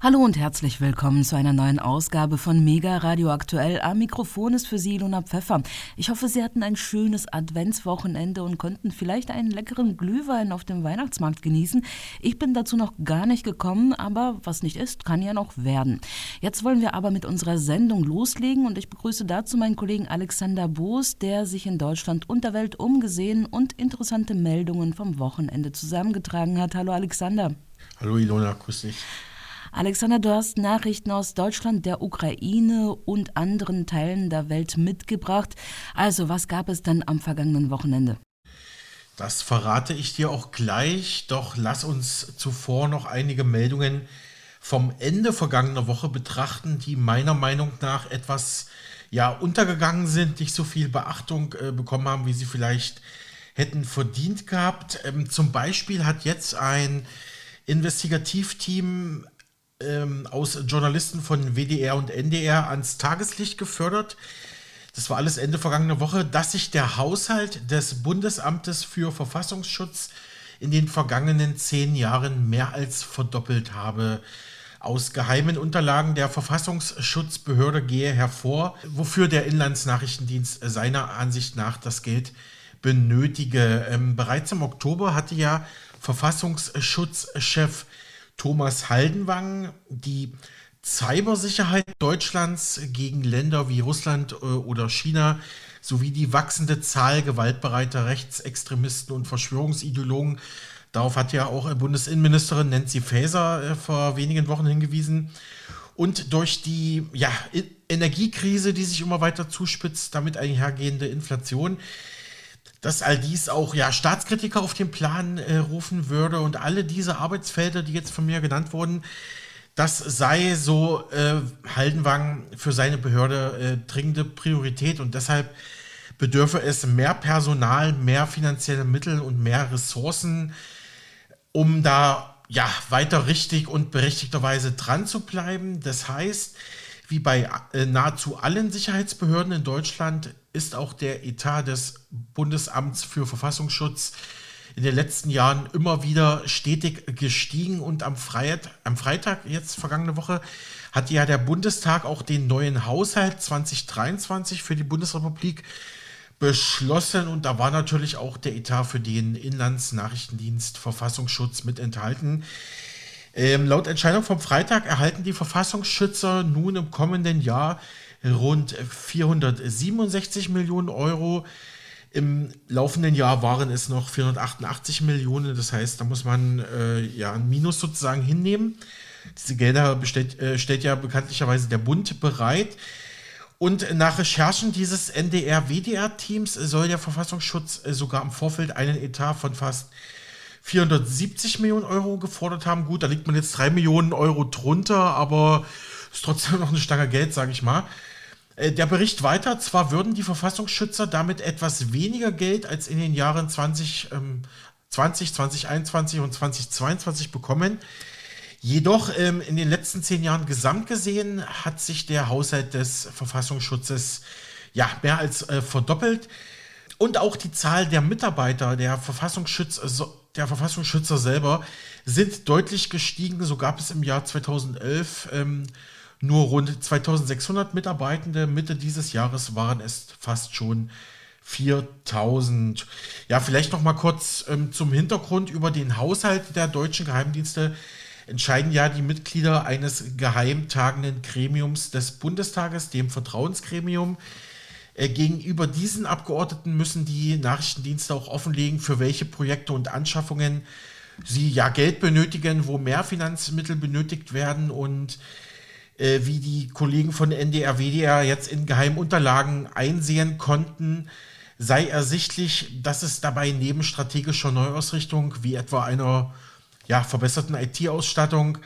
Hallo und herzlich willkommen zu einer neuen Ausgabe von Mega Radio Aktuell. Am Mikrofon ist für Sie Ilona Pfeffer. Ich hoffe, Sie hatten ein schönes Adventswochenende und konnten vielleicht einen leckeren Glühwein auf dem Weihnachtsmarkt genießen. Ich bin dazu noch gar nicht gekommen, aber was nicht ist, kann ja noch werden. Jetzt wollen wir aber mit unserer Sendung loslegen und ich begrüße dazu meinen Kollegen Alexander Boos, der sich in Deutschland und der Welt umgesehen und interessante Meldungen vom Wochenende zusammengetragen hat. Hallo Alexander. Hallo Ilona, grüß dich. Alexander, du hast Nachrichten aus Deutschland, der Ukraine und anderen Teilen der Welt mitgebracht. Also, was gab es dann am vergangenen Wochenende? Das verrate ich dir auch gleich, doch lass uns zuvor noch einige Meldungen vom Ende vergangener Woche betrachten, die meiner Meinung nach etwas ja, untergegangen sind, nicht so viel Beachtung äh, bekommen haben, wie sie vielleicht hätten verdient gehabt. Ähm, zum Beispiel hat jetzt ein Investigativteam ähm, aus Journalisten von WDR und NDR ans Tageslicht gefördert. Das war alles Ende vergangener Woche, dass sich der Haushalt des Bundesamtes für Verfassungsschutz in den vergangenen zehn Jahren mehr als verdoppelt habe. Aus geheimen Unterlagen der Verfassungsschutzbehörde gehe hervor, wofür der Inlandsnachrichtendienst seiner Ansicht nach das Geld benötige. Ähm, bereits im Oktober hatte ja Verfassungsschutzchef Thomas Haldenwang die Cybersicherheit Deutschlands gegen Länder wie Russland äh, oder China sowie die wachsende Zahl gewaltbereiter Rechtsextremisten und Verschwörungsideologen. Darauf hat ja auch Bundesinnenministerin Nancy Faeser äh, vor wenigen Wochen hingewiesen. Und durch die ja, Energiekrise, die sich immer weiter zuspitzt, damit einhergehende Inflation, dass all dies auch ja, Staatskritiker auf den Plan äh, rufen würde und alle diese Arbeitsfelder, die jetzt von mir genannt wurden, das sei so äh, Haldenwang für seine Behörde äh, dringende Priorität und deshalb bedürfe es mehr Personal, mehr finanzielle Mittel und mehr Ressourcen, um da ja weiter richtig und berechtigterweise dran zu bleiben. Das heißt, wie bei äh, nahezu allen Sicherheitsbehörden in Deutschland ist auch der Etat des Bundesamts für Verfassungsschutz in den letzten Jahren immer wieder stetig gestiegen und am, Freit am Freitag, jetzt vergangene Woche, hat ja der Bundestag auch den neuen Haushalt 2023 für die Bundesrepublik beschlossen und da war natürlich auch der Etat für den Inlandsnachrichtendienst Verfassungsschutz mit enthalten. Ähm, laut Entscheidung vom Freitag erhalten die Verfassungsschützer nun im kommenden Jahr rund 467 Millionen Euro. Im laufenden Jahr waren es noch 488 Millionen. Das heißt, da muss man äh, ja ein Minus sozusagen hinnehmen. Diese Gelder bestellt, äh, stellt ja bekanntlicherweise der Bund bereit. Und nach Recherchen dieses NDR-WDR-Teams soll der Verfassungsschutz äh, sogar im Vorfeld einen Etat von fast 470 Millionen Euro gefordert haben. Gut, da liegt man jetzt 3 Millionen Euro drunter, aber ist trotzdem noch eine Stange Geld, sage ich mal. Äh, der Bericht weiter, zwar würden die Verfassungsschützer damit etwas weniger Geld als in den Jahren 20, ähm, 20 2021 und 2022 bekommen. Jedoch ähm, in den letzten zehn Jahren gesamt gesehen hat sich der Haushalt des Verfassungsschutzes ja mehr als äh, verdoppelt. Und auch die Zahl der Mitarbeiter der Verfassungsschützer, der Verfassungsschützer selber sind deutlich gestiegen. So gab es im Jahr 2011 ähm, nur rund 2600 Mitarbeitende. Mitte dieses Jahres waren es fast schon 4000. Ja, vielleicht noch mal kurz ähm, zum Hintergrund über den Haushalt der deutschen Geheimdienste. Entscheiden ja die Mitglieder eines geheimtagenden Gremiums des Bundestages, dem Vertrauensgremium. Äh, gegenüber diesen Abgeordneten müssen die Nachrichtendienste auch offenlegen, für welche Projekte und Anschaffungen sie ja Geld benötigen, wo mehr Finanzmittel benötigt werden und äh, wie die Kollegen von NDR, WDR jetzt in geheimen Unterlagen einsehen konnten, sei ersichtlich, dass es dabei neben strategischer Neuausrichtung wie etwa einer ja, verbesserten IT-Ausstattung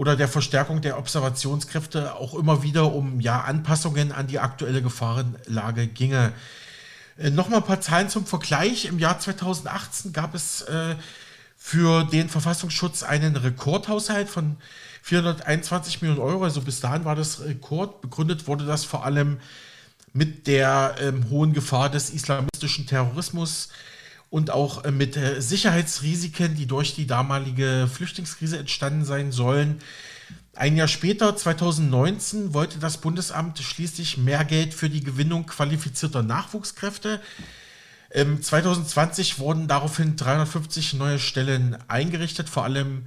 oder der Verstärkung der Observationskräfte auch immer wieder um ja, Anpassungen an die aktuelle Gefahrenlage ginge. Äh, Nochmal ein paar Zahlen zum Vergleich. Im Jahr 2018 gab es äh, für den Verfassungsschutz einen Rekordhaushalt von 421 Millionen Euro. Also bis dahin war das Rekord. Begründet wurde das vor allem mit der ähm, hohen Gefahr des islamistischen Terrorismus und auch äh, mit äh, Sicherheitsrisiken, die durch die damalige Flüchtlingskrise entstanden sein sollen. Ein Jahr später, 2019, wollte das Bundesamt schließlich mehr Geld für die Gewinnung qualifizierter Nachwuchskräfte. 2020 wurden daraufhin 350 neue Stellen eingerichtet. Vor allem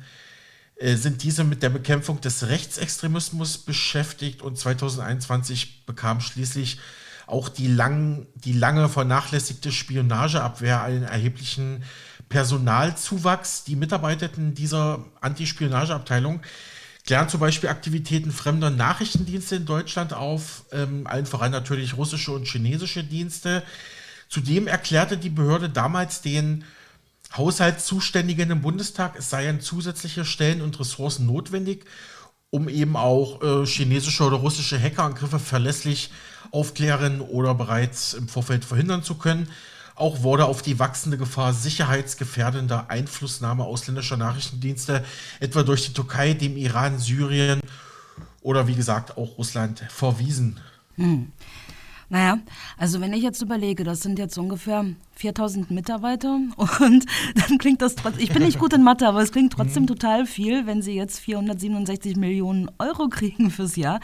äh, sind diese mit der Bekämpfung des Rechtsextremismus beschäftigt und 2021 bekam schließlich auch die, lang, die lange vernachlässigte Spionageabwehr einen erheblichen Personalzuwachs. Die Mitarbeitenden dieser Antispionageabteilung klären zum Beispiel Aktivitäten fremder Nachrichtendienste in Deutschland auf, ähm, allen voran natürlich russische und chinesische Dienste. Zudem erklärte die Behörde damals den Haushaltszuständigen im Bundestag, es seien zusätzliche Stellen und Ressourcen notwendig, um eben auch äh, chinesische oder russische Hackerangriffe verlässlich aufklären oder bereits im Vorfeld verhindern zu können. Auch wurde auf die wachsende Gefahr sicherheitsgefährdender Einflussnahme ausländischer Nachrichtendienste, etwa durch die Türkei, dem Iran, Syrien oder wie gesagt auch Russland, verwiesen. Hm. Naja, also wenn ich jetzt überlege, das sind jetzt ungefähr 4000 Mitarbeiter und dann klingt das trotzdem, ich bin nicht gut in Mathe, aber es klingt trotzdem mhm. total viel, wenn sie jetzt 467 Millionen Euro kriegen fürs Jahr.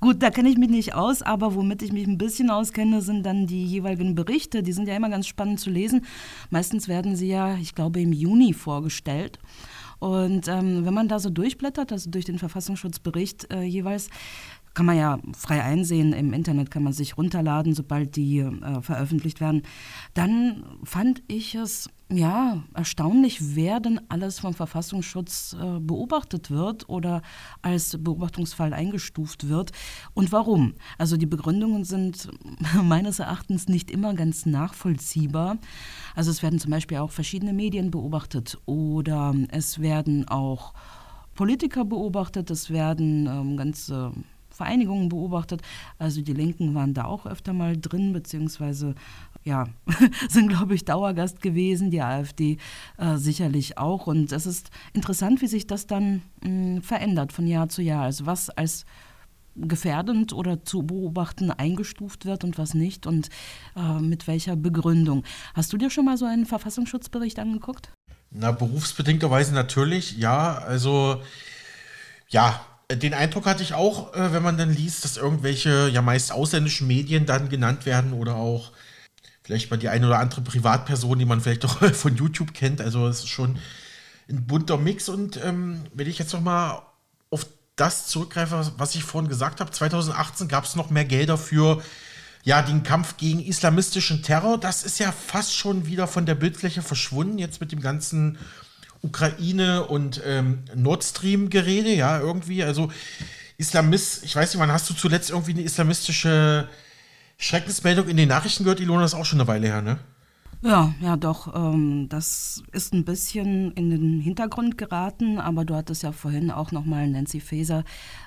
Gut, da kenne ich mich nicht aus, aber womit ich mich ein bisschen auskenne, sind dann die jeweiligen Berichte. Die sind ja immer ganz spannend zu lesen. Meistens werden sie ja, ich glaube, im Juni vorgestellt. Und ähm, wenn man da so durchblättert, also durch den Verfassungsschutzbericht äh, jeweils, kann man ja frei einsehen, im Internet kann man sich runterladen, sobald die äh, veröffentlicht werden. Dann fand ich es ja erstaunlich, wer denn alles vom Verfassungsschutz äh, beobachtet wird oder als Beobachtungsfall eingestuft wird und warum. Also die Begründungen sind meines Erachtens nicht immer ganz nachvollziehbar. Also es werden zum Beispiel auch verschiedene Medien beobachtet oder es werden auch Politiker beobachtet, es werden ähm, ganze Vereinigungen beobachtet. Also die Linken waren da auch öfter mal drin, beziehungsweise ja, sind, glaube ich, Dauergast gewesen, die AfD äh, sicherlich auch. Und es ist interessant, wie sich das dann mh, verändert von Jahr zu Jahr. Also was als gefährdend oder zu beobachten eingestuft wird und was nicht und äh, mit welcher Begründung. Hast du dir schon mal so einen Verfassungsschutzbericht angeguckt? Na, berufsbedingterweise natürlich, ja. Also, ja, den Eindruck hatte ich auch, äh, wenn man dann liest, dass irgendwelche ja meist ausländischen Medien dann genannt werden oder auch vielleicht mal die eine oder andere Privatperson, die man vielleicht auch von YouTube kennt. Also es ist schon ein bunter Mix. Und ähm, wenn ich jetzt noch mal auf das zurückgreife, was ich vorhin gesagt habe, 2018 gab es noch mehr Gelder für ja, den Kampf gegen islamistischen Terror. Das ist ja fast schon wieder von der Bildfläche verschwunden, jetzt mit dem ganzen Ukraine und ähm, Nord Stream-Gerede, ja, irgendwie. Also Islamist, ich weiß nicht, wann hast du zuletzt irgendwie eine islamistische Schreckensmeldung in den Nachrichten gehört? Ilona, das ist auch schon eine Weile her, ne? Ja, ja, doch. Ähm, das ist ein bisschen in den Hintergrund geraten, aber du hattest ja vorhin auch nochmal Nancy Faeser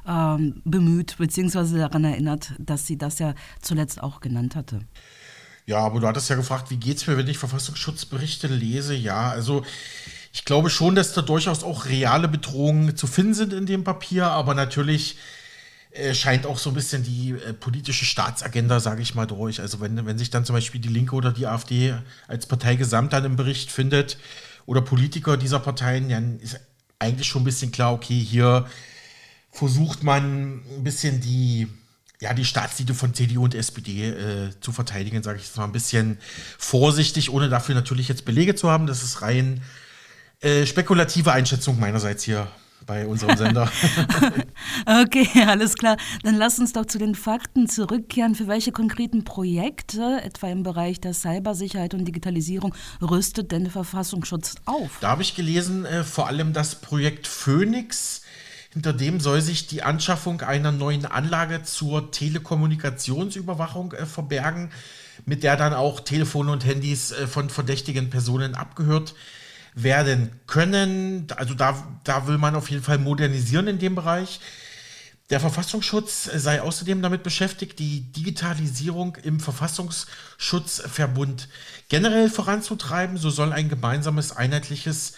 ähm, bemüht, beziehungsweise daran erinnert, dass sie das ja zuletzt auch genannt hatte. Ja, aber du hattest ja gefragt, wie geht's mir, wenn ich Verfassungsschutzberichte lese? Ja, also ich glaube schon, dass da durchaus auch reale Bedrohungen zu finden sind in dem Papier, aber natürlich äh, scheint auch so ein bisschen die äh, politische Staatsagenda, sage ich mal, durch. Also wenn, wenn sich dann zum Beispiel die Linke oder die AfD als Partei gesamt dann im Bericht findet oder Politiker dieser Parteien, dann ist eigentlich schon ein bisschen klar, okay, hier versucht man ein bisschen die, ja, die Staatslinie von CDU und SPD äh, zu verteidigen, sage ich jetzt mal ein bisschen vorsichtig, ohne dafür natürlich jetzt Belege zu haben. Das ist rein äh, spekulative Einschätzung meinerseits hier bei unserem Sender. okay, alles klar. Dann lass uns doch zu den Fakten zurückkehren. Für welche konkreten Projekte, etwa im Bereich der Cybersicherheit und Digitalisierung, rüstet denn der Verfassungsschutz auf? Da habe ich gelesen, äh, vor allem das Projekt Phoenix. Hinter dem soll sich die Anschaffung einer neuen Anlage zur Telekommunikationsüberwachung äh, verbergen, mit der dann auch Telefone und Handys äh, von verdächtigen Personen abgehört werden werden können. Also da, da will man auf jeden Fall modernisieren in dem Bereich. Der Verfassungsschutz sei außerdem damit beschäftigt, die Digitalisierung im Verfassungsschutzverbund generell voranzutreiben. So soll ein gemeinsames, einheitliches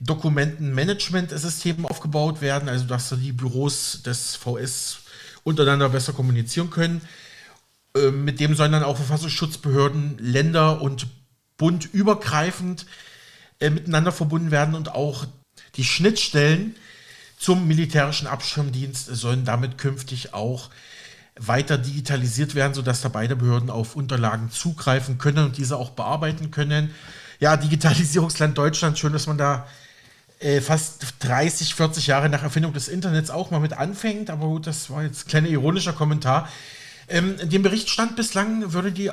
Dokumentenmanagementsystem aufgebaut werden, also dass die Büros des VS untereinander besser kommunizieren können. Ähm, mit dem sollen dann auch Verfassungsschutzbehörden, Länder und Bund übergreifend äh, miteinander verbunden werden und auch die Schnittstellen zum militärischen Abschirmdienst sollen damit künftig auch weiter digitalisiert werden, sodass da beide Behörden auf Unterlagen zugreifen können und diese auch bearbeiten können. Ja, Digitalisierungsland Deutschland, schön, dass man da äh, fast 30, 40 Jahre nach Erfindung des Internets auch mal mit anfängt. Aber gut, das war jetzt ein kleiner ironischer Kommentar. Ähm, in dem Bericht stand bislang, würde die,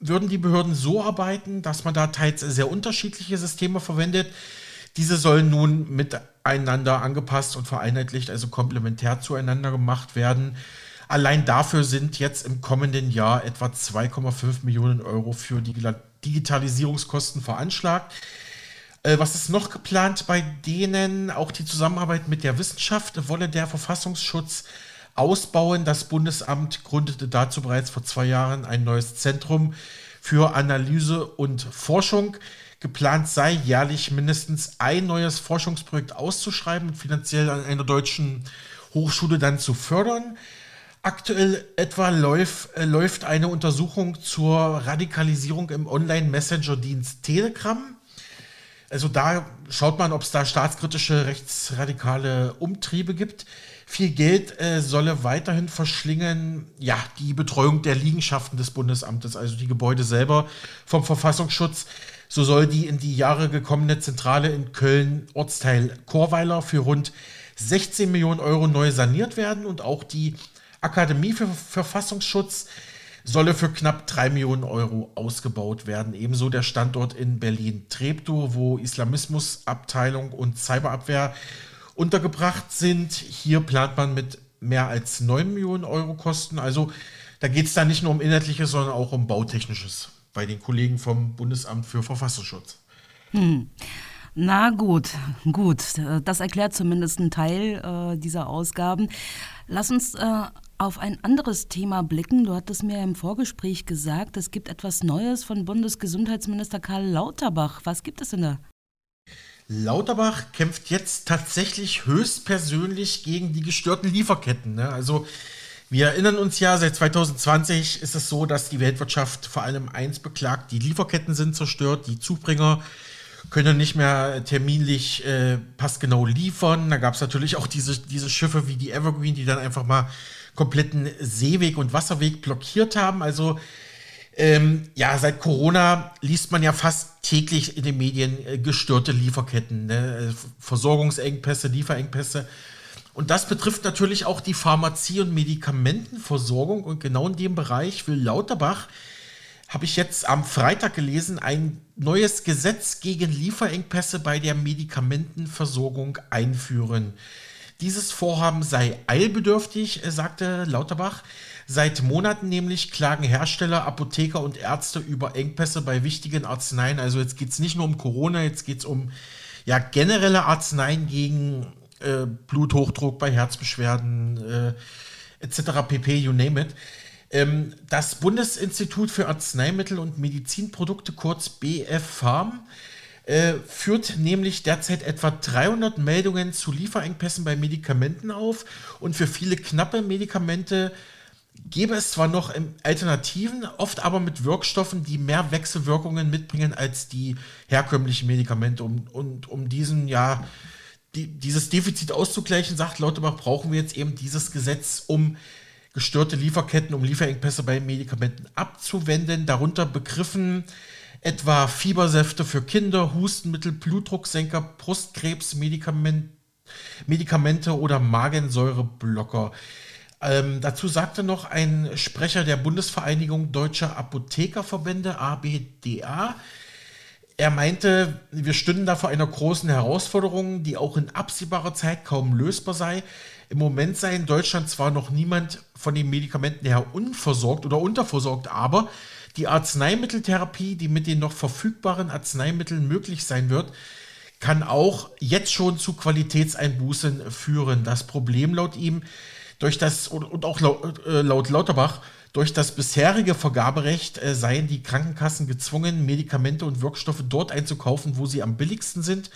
würden die Behörden so arbeiten, dass man da teils sehr unterschiedliche Systeme verwendet. Diese sollen nun miteinander angepasst und vereinheitlicht, also komplementär zueinander gemacht werden. Allein dafür sind jetzt im kommenden Jahr etwa 2,5 Millionen Euro für die Digitalisierungskosten veranschlagt. Äh, was ist noch geplant bei denen? Auch die Zusammenarbeit mit der Wissenschaft wolle der Verfassungsschutz ausbauen. Das Bundesamt gründete dazu bereits vor zwei Jahren ein neues Zentrum für Analyse und Forschung. Geplant sei, jährlich mindestens ein neues Forschungsprojekt auszuschreiben und finanziell an einer deutschen Hochschule dann zu fördern. Aktuell etwa läuft, äh, läuft eine Untersuchung zur Radikalisierung im Online-Messenger-Dienst Telegram. Also da schaut man, ob es da staatskritische rechtsradikale Umtriebe gibt. Viel Geld äh, solle weiterhin verschlingen, ja, die Betreuung der Liegenschaften des Bundesamtes, also die Gebäude selber vom Verfassungsschutz. So soll die in die Jahre gekommene Zentrale in Köln, Ortsteil Chorweiler, für rund 16 Millionen Euro neu saniert werden und auch die Akademie für Verfassungsschutz solle für knapp 3 Millionen Euro ausgebaut werden. Ebenso der Standort in Berlin-Treptow, wo Islamismusabteilung und Cyberabwehr untergebracht sind. Hier plant man mit mehr als 9 Millionen Euro Kosten. Also da geht es dann nicht nur um inhaltliches, sondern auch um bautechnisches bei den Kollegen vom Bundesamt für Verfassungsschutz. Hm. Na gut, gut. Das erklärt zumindest einen Teil äh, dieser Ausgaben. Lass uns äh, auf ein anderes Thema blicken. Du hattest mir im Vorgespräch gesagt, es gibt etwas Neues von Bundesgesundheitsminister Karl Lauterbach. Was gibt es denn da? Lauterbach kämpft jetzt tatsächlich höchstpersönlich gegen die gestörten Lieferketten. Ne? Also wir erinnern uns ja, seit 2020 ist es so, dass die Weltwirtschaft vor allem eins beklagt, die Lieferketten sind zerstört, die Zubringer können nicht mehr terminlich äh, passgenau liefern. Da gab es natürlich auch diese, diese Schiffe wie die Evergreen, die dann einfach mal kompletten Seeweg und Wasserweg blockiert haben. Also ähm, ja, seit Corona liest man ja fast täglich in den Medien äh, gestörte Lieferketten, ne? Versorgungsengpässe, Lieferengpässe. Und das betrifft natürlich auch die Pharmazie- und Medikamentenversorgung. Und genau in dem Bereich will Lauterbach, habe ich jetzt am Freitag gelesen, ein neues Gesetz gegen Lieferengpässe bei der Medikamentenversorgung einführen. Dieses Vorhaben sei eilbedürftig, äh, sagte Lauterbach. Seit Monaten nämlich klagen Hersteller, Apotheker und Ärzte über Engpässe bei wichtigen Arzneien. Also jetzt geht es nicht nur um Corona, jetzt geht es um ja, generelle Arzneien gegen äh, Bluthochdruck, bei Herzbeschwerden äh, etc. pp, you name it. Ähm, das Bundesinstitut für Arzneimittel und Medizinprodukte, kurz BF Farm, äh, führt nämlich derzeit etwa 300 Meldungen zu Lieferengpässen bei Medikamenten auf und für viele knappe Medikamente gäbe es zwar noch Alternativen, oft aber mit Wirkstoffen, die mehr Wechselwirkungen mitbringen als die herkömmlichen Medikamente. Um, und um diesen, ja, die, dieses Defizit auszugleichen, sagt Lauterbach, brauchen wir jetzt eben dieses Gesetz, um gestörte Lieferketten, um Lieferengpässe bei Medikamenten abzuwenden. Darunter begriffen etwa Fiebersäfte für Kinder, Hustenmittel, Blutdrucksenker, Brustkrebsmedikamente Medikamente oder Magensäureblocker. Ähm, dazu sagte noch ein Sprecher der Bundesvereinigung Deutscher Apothekerverbände, ABDA, er meinte, wir stünden da vor einer großen Herausforderung, die auch in absehbarer Zeit kaum lösbar sei. Im Moment sei in Deutschland zwar noch niemand von den Medikamenten her unversorgt oder unterversorgt, aber die Arzneimitteltherapie, die mit den noch verfügbaren Arzneimitteln möglich sein wird, kann auch jetzt schon zu Qualitätseinbußen führen. Das Problem laut ihm durch das und auch laut, äh, laut Lauterbach durch das bisherige Vergaberecht äh, seien die Krankenkassen gezwungen, Medikamente und Wirkstoffe dort einzukaufen, wo sie am billigsten sind.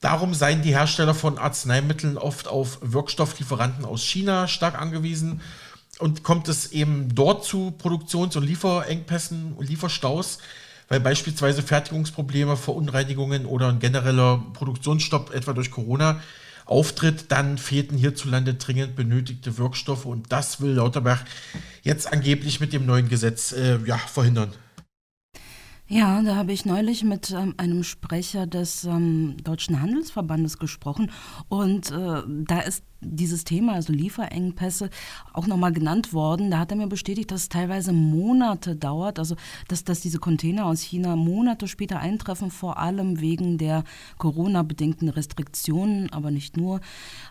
Darum seien die Hersteller von Arzneimitteln oft auf Wirkstofflieferanten aus China stark angewiesen und kommt es eben dort zu Produktions- und Lieferengpässen und Lieferstaus, weil beispielsweise Fertigungsprobleme, Verunreinigungen oder ein genereller Produktionsstopp etwa durch Corona auftritt, dann fehlten hierzulande dringend benötigte Wirkstoffe und das will Lauterbach jetzt angeblich mit dem neuen Gesetz äh, ja, verhindern. Ja, da habe ich neulich mit ähm, einem Sprecher des ähm, Deutschen Handelsverbandes gesprochen und äh, da ist dieses Thema, also Lieferengpässe, auch nochmal genannt worden. Da hat er mir bestätigt, dass es teilweise Monate dauert, also dass, dass diese Container aus China Monate später eintreffen, vor allem wegen der Corona-bedingten Restriktionen, aber nicht nur.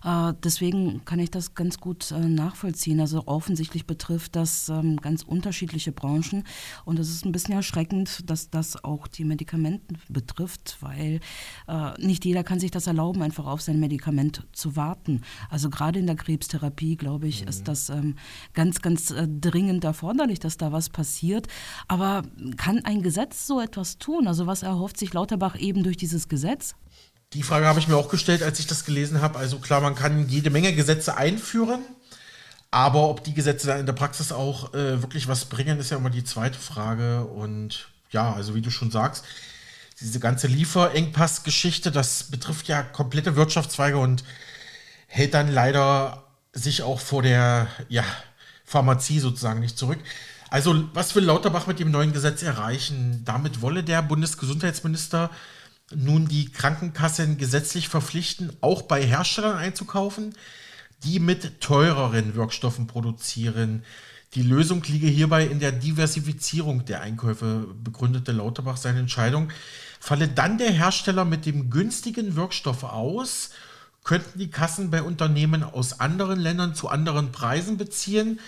Äh, deswegen kann ich das ganz gut äh, nachvollziehen. Also offensichtlich betrifft das ähm, ganz unterschiedliche Branchen und es ist ein bisschen erschreckend, dass das auch die Medikamente betrifft, weil äh, nicht jeder kann sich das erlauben, einfach auf sein Medikament zu warten. Also gerade in der Krebstherapie, glaube ich, mhm. ist das ähm, ganz, ganz äh, dringend erforderlich, dass da was passiert. Aber kann ein Gesetz so etwas tun? Also was erhofft sich Lauterbach eben durch dieses Gesetz? Die Frage habe ich mir auch gestellt, als ich das gelesen habe. Also klar, man kann jede Menge Gesetze einführen, aber ob die Gesetze dann in der Praxis auch äh, wirklich was bringen, ist ja immer die zweite Frage. Und ja, also wie du schon sagst, diese ganze Lieferengpass-Geschichte, das betrifft ja komplette Wirtschaftszweige und hält dann leider sich auch vor der ja, Pharmazie sozusagen nicht zurück. Also, was will Lauterbach mit dem neuen Gesetz erreichen? Damit wolle der Bundesgesundheitsminister nun die Krankenkassen gesetzlich verpflichten, auch bei Herstellern einzukaufen, die mit teureren Wirkstoffen produzieren. Die Lösung liege hierbei in der Diversifizierung der Einkäufe, begründete Lauterbach seine Entscheidung. Falle dann der Hersteller mit dem günstigen Wirkstoff aus könnten die Kassen bei Unternehmen aus anderen Ländern zu anderen Preisen beziehen.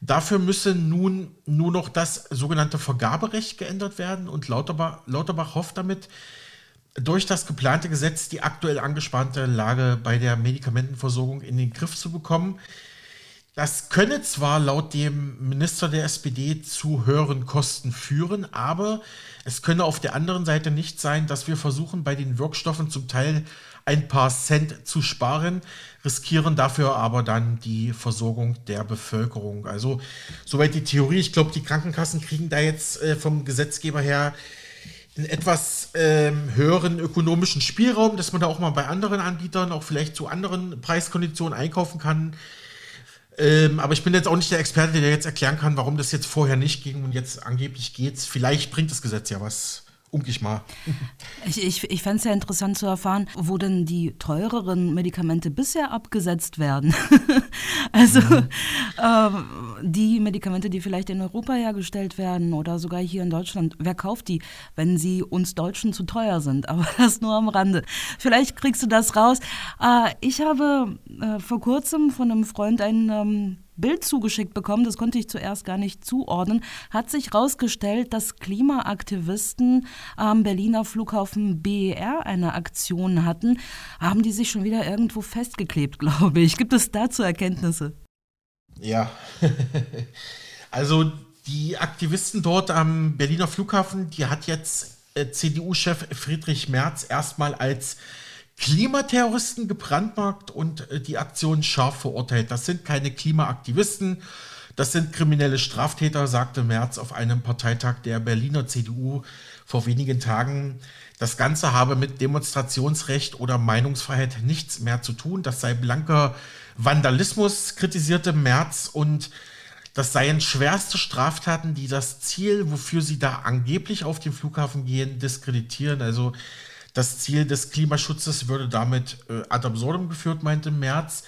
Dafür müsse nun nur noch das sogenannte Vergaberecht geändert werden und Lauterbach, Lauterbach hofft damit, durch das geplante Gesetz die aktuell angespannte Lage bei der Medikamentenversorgung in den Griff zu bekommen. Das könne zwar laut dem Minister der SPD zu höheren Kosten führen, aber es könne auf der anderen Seite nicht sein, dass wir versuchen, bei den Wirkstoffen zum Teil ein paar Cent zu sparen, riskieren dafür aber dann die Versorgung der Bevölkerung. Also soweit die Theorie. Ich glaube, die Krankenkassen kriegen da jetzt äh, vom Gesetzgeber her einen etwas ähm, höheren ökonomischen Spielraum, dass man da auch mal bei anderen Anbietern auch vielleicht zu anderen Preiskonditionen einkaufen kann. Ähm, aber ich bin jetzt auch nicht der Experte, der jetzt erklären kann, warum das jetzt vorher nicht ging und jetzt angeblich geht's. Vielleicht bringt das Gesetz ja was umgehe ich mal. Ich, ich, ich fände es ja interessant zu erfahren, wo denn die teureren Medikamente bisher abgesetzt werden. also mhm. ähm, die Medikamente, die vielleicht in Europa hergestellt werden oder sogar hier in Deutschland, wer kauft die, wenn sie uns Deutschen zu teuer sind? Aber das nur am Rande. Vielleicht kriegst du das raus. Äh, ich habe äh, vor kurzem von einem Freund einen ähm, Bild zugeschickt bekommen, das konnte ich zuerst gar nicht zuordnen, hat sich herausgestellt, dass Klimaaktivisten am Berliner Flughafen BER eine Aktion hatten. Haben die sich schon wieder irgendwo festgeklebt, glaube ich. Gibt es dazu Erkenntnisse? Ja, also die Aktivisten dort am Berliner Flughafen, die hat jetzt äh, CDU-Chef Friedrich Merz erstmal als Klimaterroristen gebrandmarkt und äh, die Aktion scharf verurteilt. Das sind keine Klimaaktivisten, das sind kriminelle Straftäter, sagte Merz auf einem Parteitag der Berliner CDU vor wenigen Tagen. Das Ganze habe mit Demonstrationsrecht oder Meinungsfreiheit nichts mehr zu tun. Das sei blanker Vandalismus, kritisierte Merz und das seien schwerste Straftaten, die das Ziel, wofür sie da angeblich auf den Flughafen gehen, diskreditieren. Also das Ziel des Klimaschutzes würde damit äh, ad absurdum geführt, meinte Merz.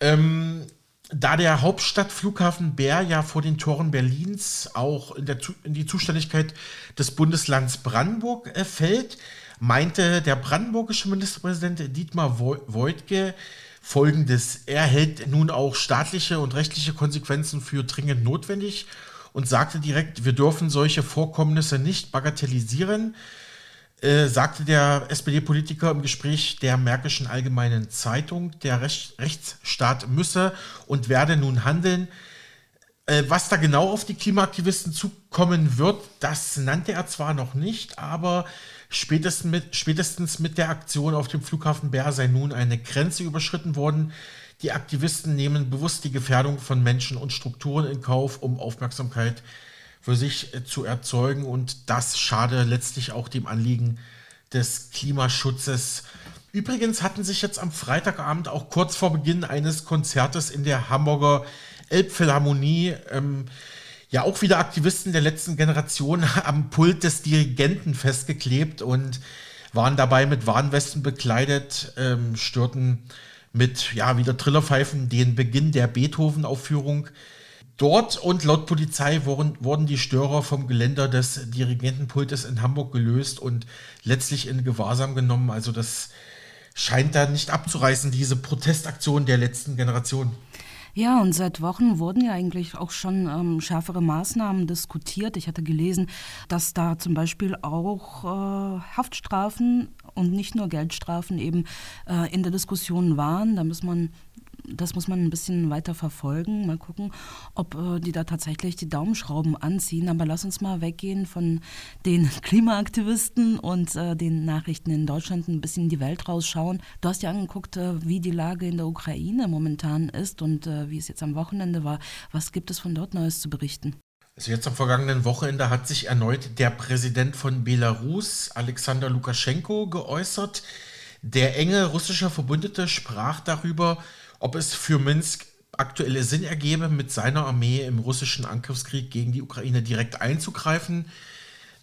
Ähm, da der Hauptstadtflughafen Bär ja vor den Toren Berlins auch in, in die Zuständigkeit des Bundeslands Brandenburg äh, fällt, meinte der brandenburgische Ministerpräsident Dietmar Woidke folgendes. Er hält nun auch staatliche und rechtliche Konsequenzen für dringend notwendig und sagte direkt, wir dürfen solche Vorkommnisse nicht bagatellisieren. Äh, sagte der SPD-Politiker im Gespräch der Märkischen Allgemeinen Zeitung, der Recht, Rechtsstaat müsse und werde nun handeln. Äh, was da genau auf die Klimaaktivisten zukommen wird, das nannte er zwar noch nicht, aber spätestens mit, spätestens mit der Aktion auf dem Flughafen Bär sei nun eine Grenze überschritten worden. Die Aktivisten nehmen bewusst die Gefährdung von Menschen und Strukturen in Kauf, um Aufmerksamkeit zu für sich äh, zu erzeugen und das schade letztlich auch dem Anliegen des Klimaschutzes. Übrigens hatten sich jetzt am Freitagabend auch kurz vor Beginn eines Konzertes in der Hamburger Elbphilharmonie ähm, ja auch wieder Aktivisten der letzten Generation am Pult des Dirigenten festgeklebt und waren dabei mit Warnwesten bekleidet, ähm, störten mit ja wieder Trillerpfeifen den Beginn der Beethoven-Aufführung. Dort und laut Polizei wurden, wurden die Störer vom Geländer des Dirigentenpultes in Hamburg gelöst und letztlich in Gewahrsam genommen. Also das scheint da nicht abzureißen, diese Protestaktion der letzten Generation. Ja, und seit Wochen wurden ja eigentlich auch schon ähm, schärfere Maßnahmen diskutiert. Ich hatte gelesen, dass da zum Beispiel auch äh, Haftstrafen und nicht nur Geldstrafen eben äh, in der Diskussion waren. Da muss man das muss man ein bisschen weiter verfolgen. Mal gucken, ob äh, die da tatsächlich die Daumenschrauben anziehen. Aber lass uns mal weggehen von den Klimaaktivisten und äh, den Nachrichten in Deutschland ein bisschen in die Welt rausschauen. Du hast ja angeguckt, äh, wie die Lage in der Ukraine momentan ist und äh, wie es jetzt am Wochenende war. Was gibt es von dort Neues zu berichten? Also jetzt am vergangenen Wochenende hat sich erneut der Präsident von Belarus, Alexander Lukaschenko, geäußert. Der enge russische Verbündete sprach darüber, ob es für Minsk aktuelle Sinn ergebe, mit seiner Armee im russischen Angriffskrieg gegen die Ukraine direkt einzugreifen.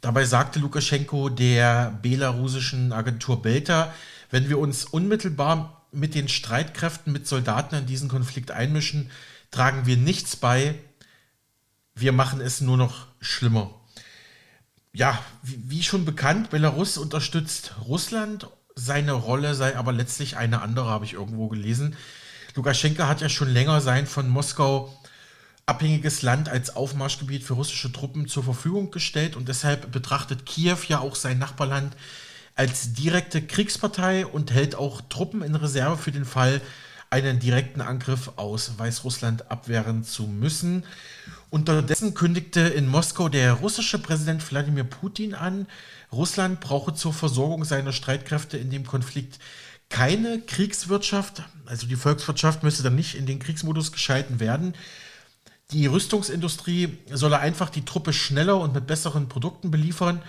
Dabei sagte Lukaschenko der belarussischen Agentur Belta, wenn wir uns unmittelbar mit den Streitkräften, mit Soldaten in diesen Konflikt einmischen, tragen wir nichts bei. Wir machen es nur noch schlimmer. Ja, wie, schon bekannt, Belarus unterstützt Russland. Seine Rolle sei aber letztlich eine andere, habe ich irgendwo gelesen. Lukaschenka hat ja schon länger sein von Moskau abhängiges Land als Aufmarschgebiet für russische Truppen zur Verfügung gestellt und deshalb betrachtet Kiew ja auch sein Nachbarland als direkte Kriegspartei und hält auch Truppen in Reserve für den Fall, einen direkten Angriff aus Weißrussland abwehren zu müssen. Unterdessen kündigte in Moskau der russische Präsident Wladimir Putin an, Russland brauche zur Versorgung seiner Streitkräfte in dem Konflikt keine Kriegswirtschaft, also die Volkswirtschaft müsste dann nicht in den Kriegsmodus geschalten werden. Die Rüstungsindustrie solle einfach die Truppe schneller und mit besseren Produkten beliefern.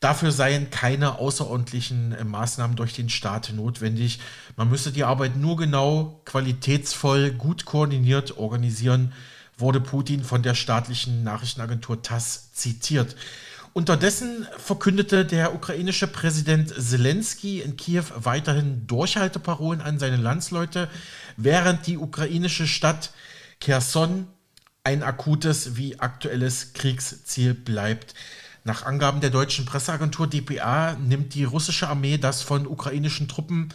Dafür seien keine außerordentlichen äh, Maßnahmen durch den Staat notwendig. Man müsse die Arbeit nur genau, qualitätsvoll, gut koordiniert organisieren, wurde Putin von der staatlichen Nachrichtenagentur TASS zitiert. Unterdessen verkündete der ukrainische Präsident Zelensky in Kiew weiterhin Durchhalteparolen an seine Landsleute, während die ukrainische Stadt Kherson ein akutes wie aktuelles Kriegsziel bleibt. Nach Angaben der deutschen Presseagentur dpa nimmt die russische Armee das von ukrainischen Truppen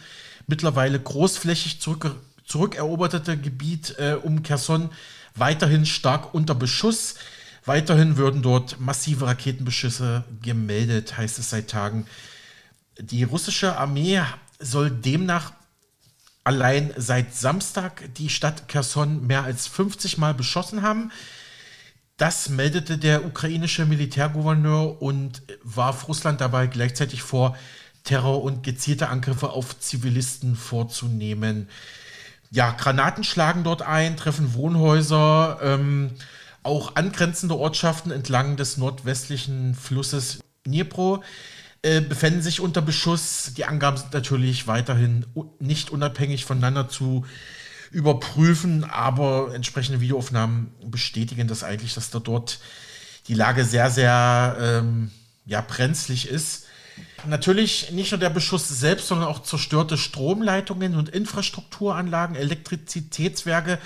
mittlerweile großflächig zurück, zurückeroberte Gebiet äh, um Kherson weiterhin stark unter Beschuss. Weiterhin würden dort massive Raketenbeschüsse gemeldet, heißt es seit Tagen. Die russische Armee soll demnach allein seit Samstag die Stadt Kherson mehr als 50 Mal beschossen haben. Das meldete der ukrainische Militärgouverneur und warf Russland dabei gleichzeitig vor, Terror und gezielte Angriffe auf Zivilisten vorzunehmen. Ja, Granaten schlagen dort ein, treffen Wohnhäuser. Ähm, auch angrenzende Ortschaften entlang des nordwestlichen Flusses Dnipro äh, befinden sich unter Beschuss. Die Angaben sind natürlich weiterhin nicht unabhängig voneinander zu überprüfen, aber entsprechende Videoaufnahmen bestätigen das eigentlich, dass da dort die Lage sehr, sehr ähm, ja, brenzlig ist. Natürlich nicht nur der Beschuss selbst, sondern auch zerstörte Stromleitungen und Infrastrukturanlagen, Elektrizitätswerke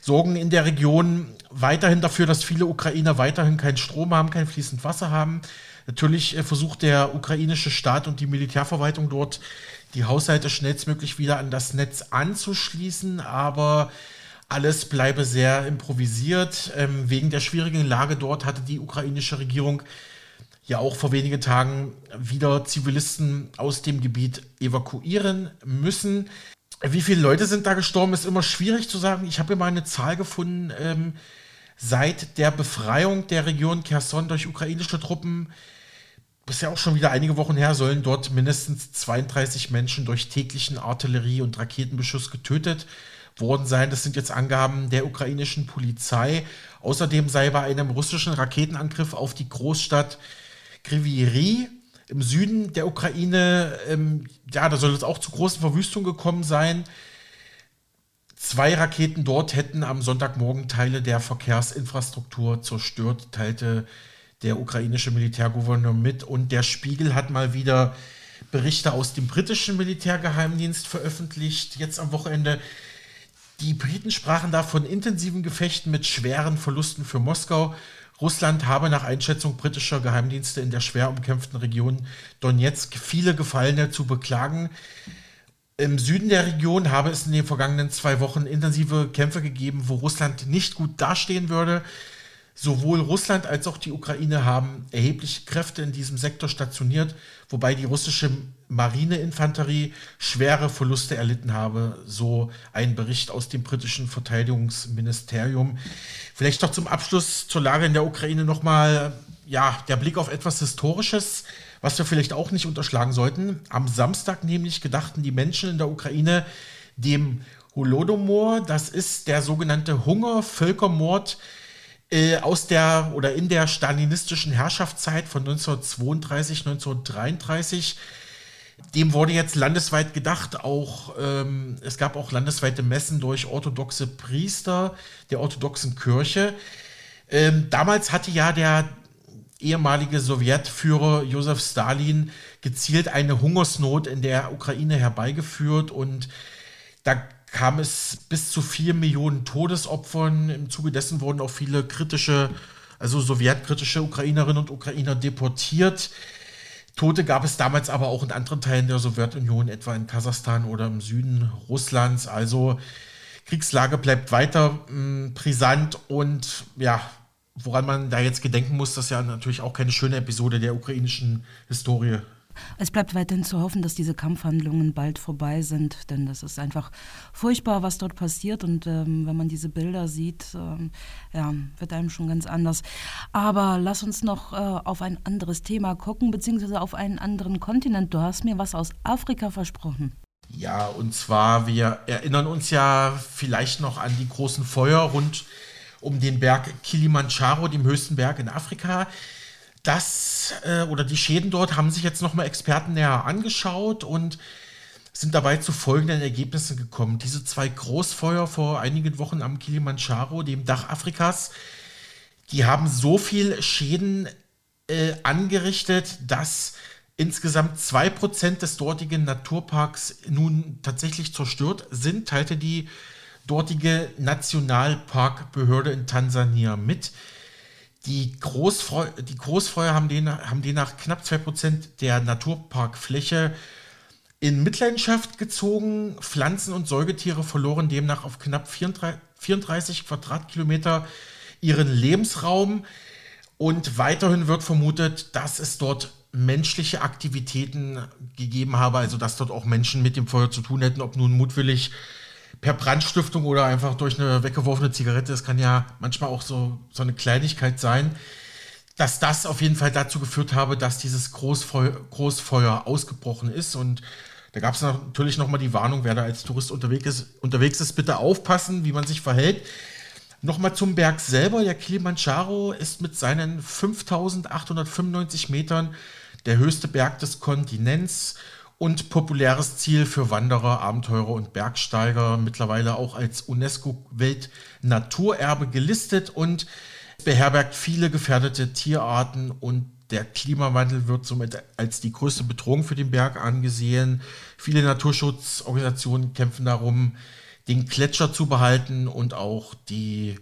sorgen in der Region weiterhin dafür, dass viele Ukrainer weiterhin keinen Strom haben, kein fließend Wasser haben. Natürlich äh, versucht der ukrainische Staat und die Militärverwaltung dort, die Haushalte schnellstmöglich wieder an das Netz anzuschließen, aber alles bleibe sehr improvisiert. Ähm, wegen der schwierigen Lage dort hatte die ukrainische Regierung ja auch vor wenigen Tagen wieder Zivilisten aus dem Gebiet evakuieren müssen. Wie viele Leute sind da gestorben, ist immer schwierig zu sagen. Ich habe hier mal eine Zahl gefunden. Ähm, seit der Befreiung der Region Kherson durch ukrainische Truppen, ist ja auch schon wieder einige Wochen her, sollen dort mindestens 32 Menschen durch täglichen Artillerie- und Raketenbeschuss getötet worden sein. Das sind jetzt Angaben der ukrainischen Polizei. Außerdem sei bei einem russischen Raketenangriff auf die Großstadt Kriviri Im Süden der Ukraine, ähm, ja, da soll es auch zu großen Verwüstungen gekommen sein. Zwei Raketen dort hätten am Sonntagmorgen Teile der Verkehrsinfrastruktur zerstört, teilte der ukrainische Militärgouverneur mit. Und der Spiegel hat mal wieder Berichte aus dem britischen Militärgeheimdienst veröffentlicht. Jetzt am Wochenende. Die Briten sprachen da von intensiven Gefechten mit schweren Verlusten für Moskau. Russland habe nach Einschätzung britischer Geheimdienste in der schwer umkämpften Region Donetsk viele Gefallene zu beklagen. Im Süden der Region habe es in den vergangenen zwei Wochen intensive Kämpfe gegeben, wo Russland nicht gut dastehen würde. Sowohl Russland als auch die Ukraine haben erhebliche Kräfte in diesem Sektor stationiert, wobei die russische Marineinfanterie schwere Verluste erlitten habe, so ein Bericht aus dem britischen Verteidigungsministerium. Vielleicht noch zum Abschluss zur Lage in der Ukraine nochmal, ja, der Blick auf etwas Historisches, was wir vielleicht auch nicht unterschlagen sollten. Am Samstag nämlich gedachten die Menschen in der Ukraine dem Holodomor, das ist der sogenannte Hunger, Völkermord, äh, aus der oder in der stalinistischen Herrschaftszeit von 1932, 1933. Dem wurde jetzt landesweit gedacht, auch ähm, es gab auch landesweite Messen durch orthodoxe Priester der orthodoxen Kirche. Ähm, damals hatte ja der ehemalige Sowjetführer Josef Stalin gezielt eine Hungersnot in der Ukraine herbeigeführt und da kam es bis zu vier Millionen Todesopfern. Im Zuge dessen wurden auch viele kritische, also sowjetkritische Ukrainerinnen und Ukrainer deportiert. Tote gab es damals aber auch in anderen Teilen der Sowjetunion, etwa in Kasachstan oder im Süden Russlands. Also Kriegslage bleibt weiter mh, hm, brisant und ja, woran man da jetzt gedenken muss, das ist ja natürlich auch keine schöne Episode der ukrainischen Historie. Es bleibt weiterhin zu hoffen, dass diese Kampfhandlungen bald vorbei sind, denn das ist einfach furchtbar, was dort passiert. Und ähm, wenn man diese Bilder sieht, ähm, ja, wird einem schon ganz anders. Aber lass uns noch äh, auf ein anderes Thema gucken, beziehungsweise auf einen anderen Kontinent. Du hast mir was aus Afrika versprochen. Ja, und zwar, wir erinnern uns ja vielleicht noch an die großen Feuer rund um den Berg Kilimanjaro, dem höchsten Berg in Afrika das äh, oder die Schäden dort haben sich jetzt nochmal Experten näher angeschaut und sind dabei zu folgenden Ergebnissen gekommen. Diese zwei Großfeuer vor einigen Wochen am Kilimanjaro, dem Dach Afrikas, die haben so viel Schäden äh, angerichtet, dass insgesamt 2% des dortigen Naturparks nun tatsächlich zerstört sind, teilte die dortige Nationalparkbehörde in Tansania mit. Die, Großfreu die Großfeuer haben, den, haben demnach knapp 2% der Naturparkfläche in Mitleidenschaft gezogen. Pflanzen und Säugetiere verloren demnach auf knapp 34, 34 Quadratkilometer ihren Lebensraum. Und weiterhin wird vermutet, dass es dort menschliche Aktivitäten gegeben habe, also dass dort auch Menschen mit dem Feuer zu tun hätten, ob nun mutwillig per Brandstiftung oder einfach durch eine weggeworfene Zigarette, das kann ja manchmal auch so, so eine Kleinigkeit sein, dass das auf jeden Fall dazu geführt habe, dass dieses Großfeuer, Großfeuer ausgebrochen ist. Und da gab es natürlich nochmal die Warnung, wer da als Tourist unterwegs ist, unterwegs ist, bitte aufpassen, wie man sich verhält. Nochmal zum Berg selber. Der Kilimanjaro ist mit seinen 5895 Metern der höchste Berg des Kontinents und populäres Ziel für Wanderer, Abenteurer und Bergsteiger, mittlerweile auch als UNESCO-Weltnaturerbe gelistet und beherbergt viele gefährdete Tierarten und der Klimawandel wird somit als die größte Bedrohung für den Berg angesehen. Viele Naturschutzorganisationen kämpfen darum, den Gletscher zu behalten und auch die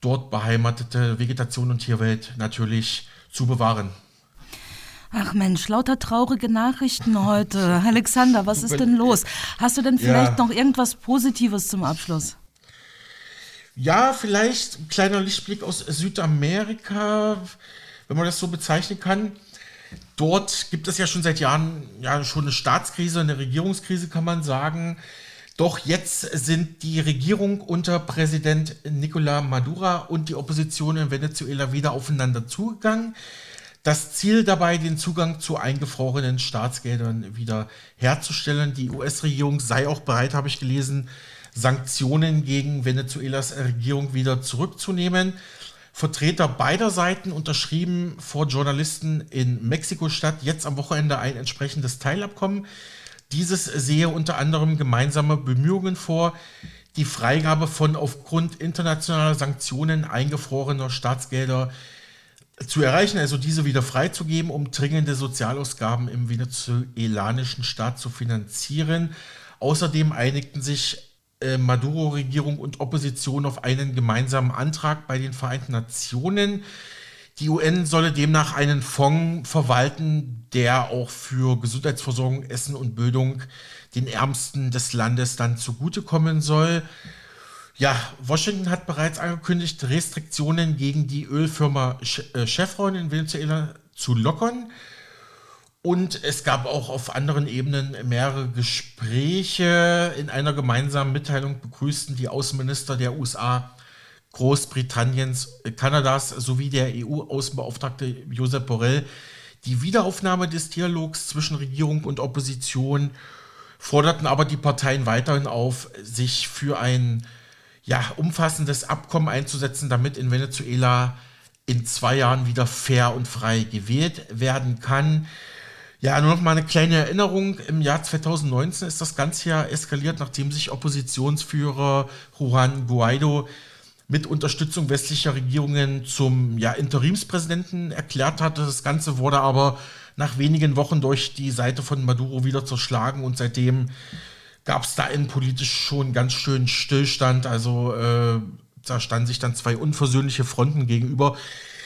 dort beheimatete Vegetation und Tierwelt natürlich zu bewahren. Ach Mensch, lauter traurige Nachrichten heute. Alexander, was ist denn los? Hast du denn vielleicht ja. noch irgendwas Positives zum Abschluss? Ja, vielleicht ein kleiner Lichtblick aus Südamerika, wenn man das so bezeichnen kann. Dort gibt es ja schon seit Jahren ja schon eine Staatskrise, eine Regierungskrise, kann man sagen. Doch jetzt sind die Regierung unter Präsident Nicolás Maduro und die Opposition in Venezuela wieder aufeinander zugegangen. Das Ziel dabei, den Zugang zu eingefrorenen Staatsgeldern wieder herzustellen. Die US-Regierung sei auch bereit, habe ich gelesen, Sanktionen gegen Venezuelas Regierung wieder zurückzunehmen. Vertreter beider Seiten unterschrieben vor Journalisten in Mexiko-Stadt jetzt am Wochenende ein entsprechendes Teilabkommen. Dieses sehe unter anderem gemeinsame Bemühungen vor, die Freigabe von aufgrund internationaler Sanktionen eingefrorener Staatsgelder zu erreichen, also diese wieder freizugeben, um dringende Sozialausgaben im venezolanischen Staat zu finanzieren. Außerdem einigten sich äh, Maduro-Regierung und Opposition auf einen gemeinsamen Antrag bei den Vereinten Nationen. Die UN solle demnach einen Fonds verwalten, der auch für Gesundheitsversorgung, Essen und Bildung den Ärmsten des Landes dann zugutekommen soll. Ja, Washington hat bereits angekündigt, Restriktionen gegen die Ölfirma äh, Chevron in Venezuela zu lockern. Und es gab auch auf anderen Ebenen mehrere Gespräche. In einer gemeinsamen Mitteilung begrüßten die Außenminister der USA, Großbritanniens, Kanadas sowie der EU-Außenbeauftragte Josep Borrell die Wiederaufnahme des Dialogs zwischen Regierung und Opposition, forderten aber die Parteien weiterhin auf, sich für ein ja, umfassendes Abkommen einzusetzen, damit in Venezuela in zwei Jahren wieder fair und frei gewählt werden kann. Ja, nur noch mal eine kleine Erinnerung. Im Jahr 2019 ist das Ganze ja eskaliert, nachdem sich Oppositionsführer Juan Guaido mit Unterstützung westlicher Regierungen zum ja, Interimspräsidenten erklärt hatte. Das Ganze wurde aber nach wenigen Wochen durch die Seite von Maduro wieder zerschlagen und seitdem gab es da innenpolitisch schon ganz schön Stillstand. Also äh, da standen sich dann zwei unversöhnliche Fronten gegenüber.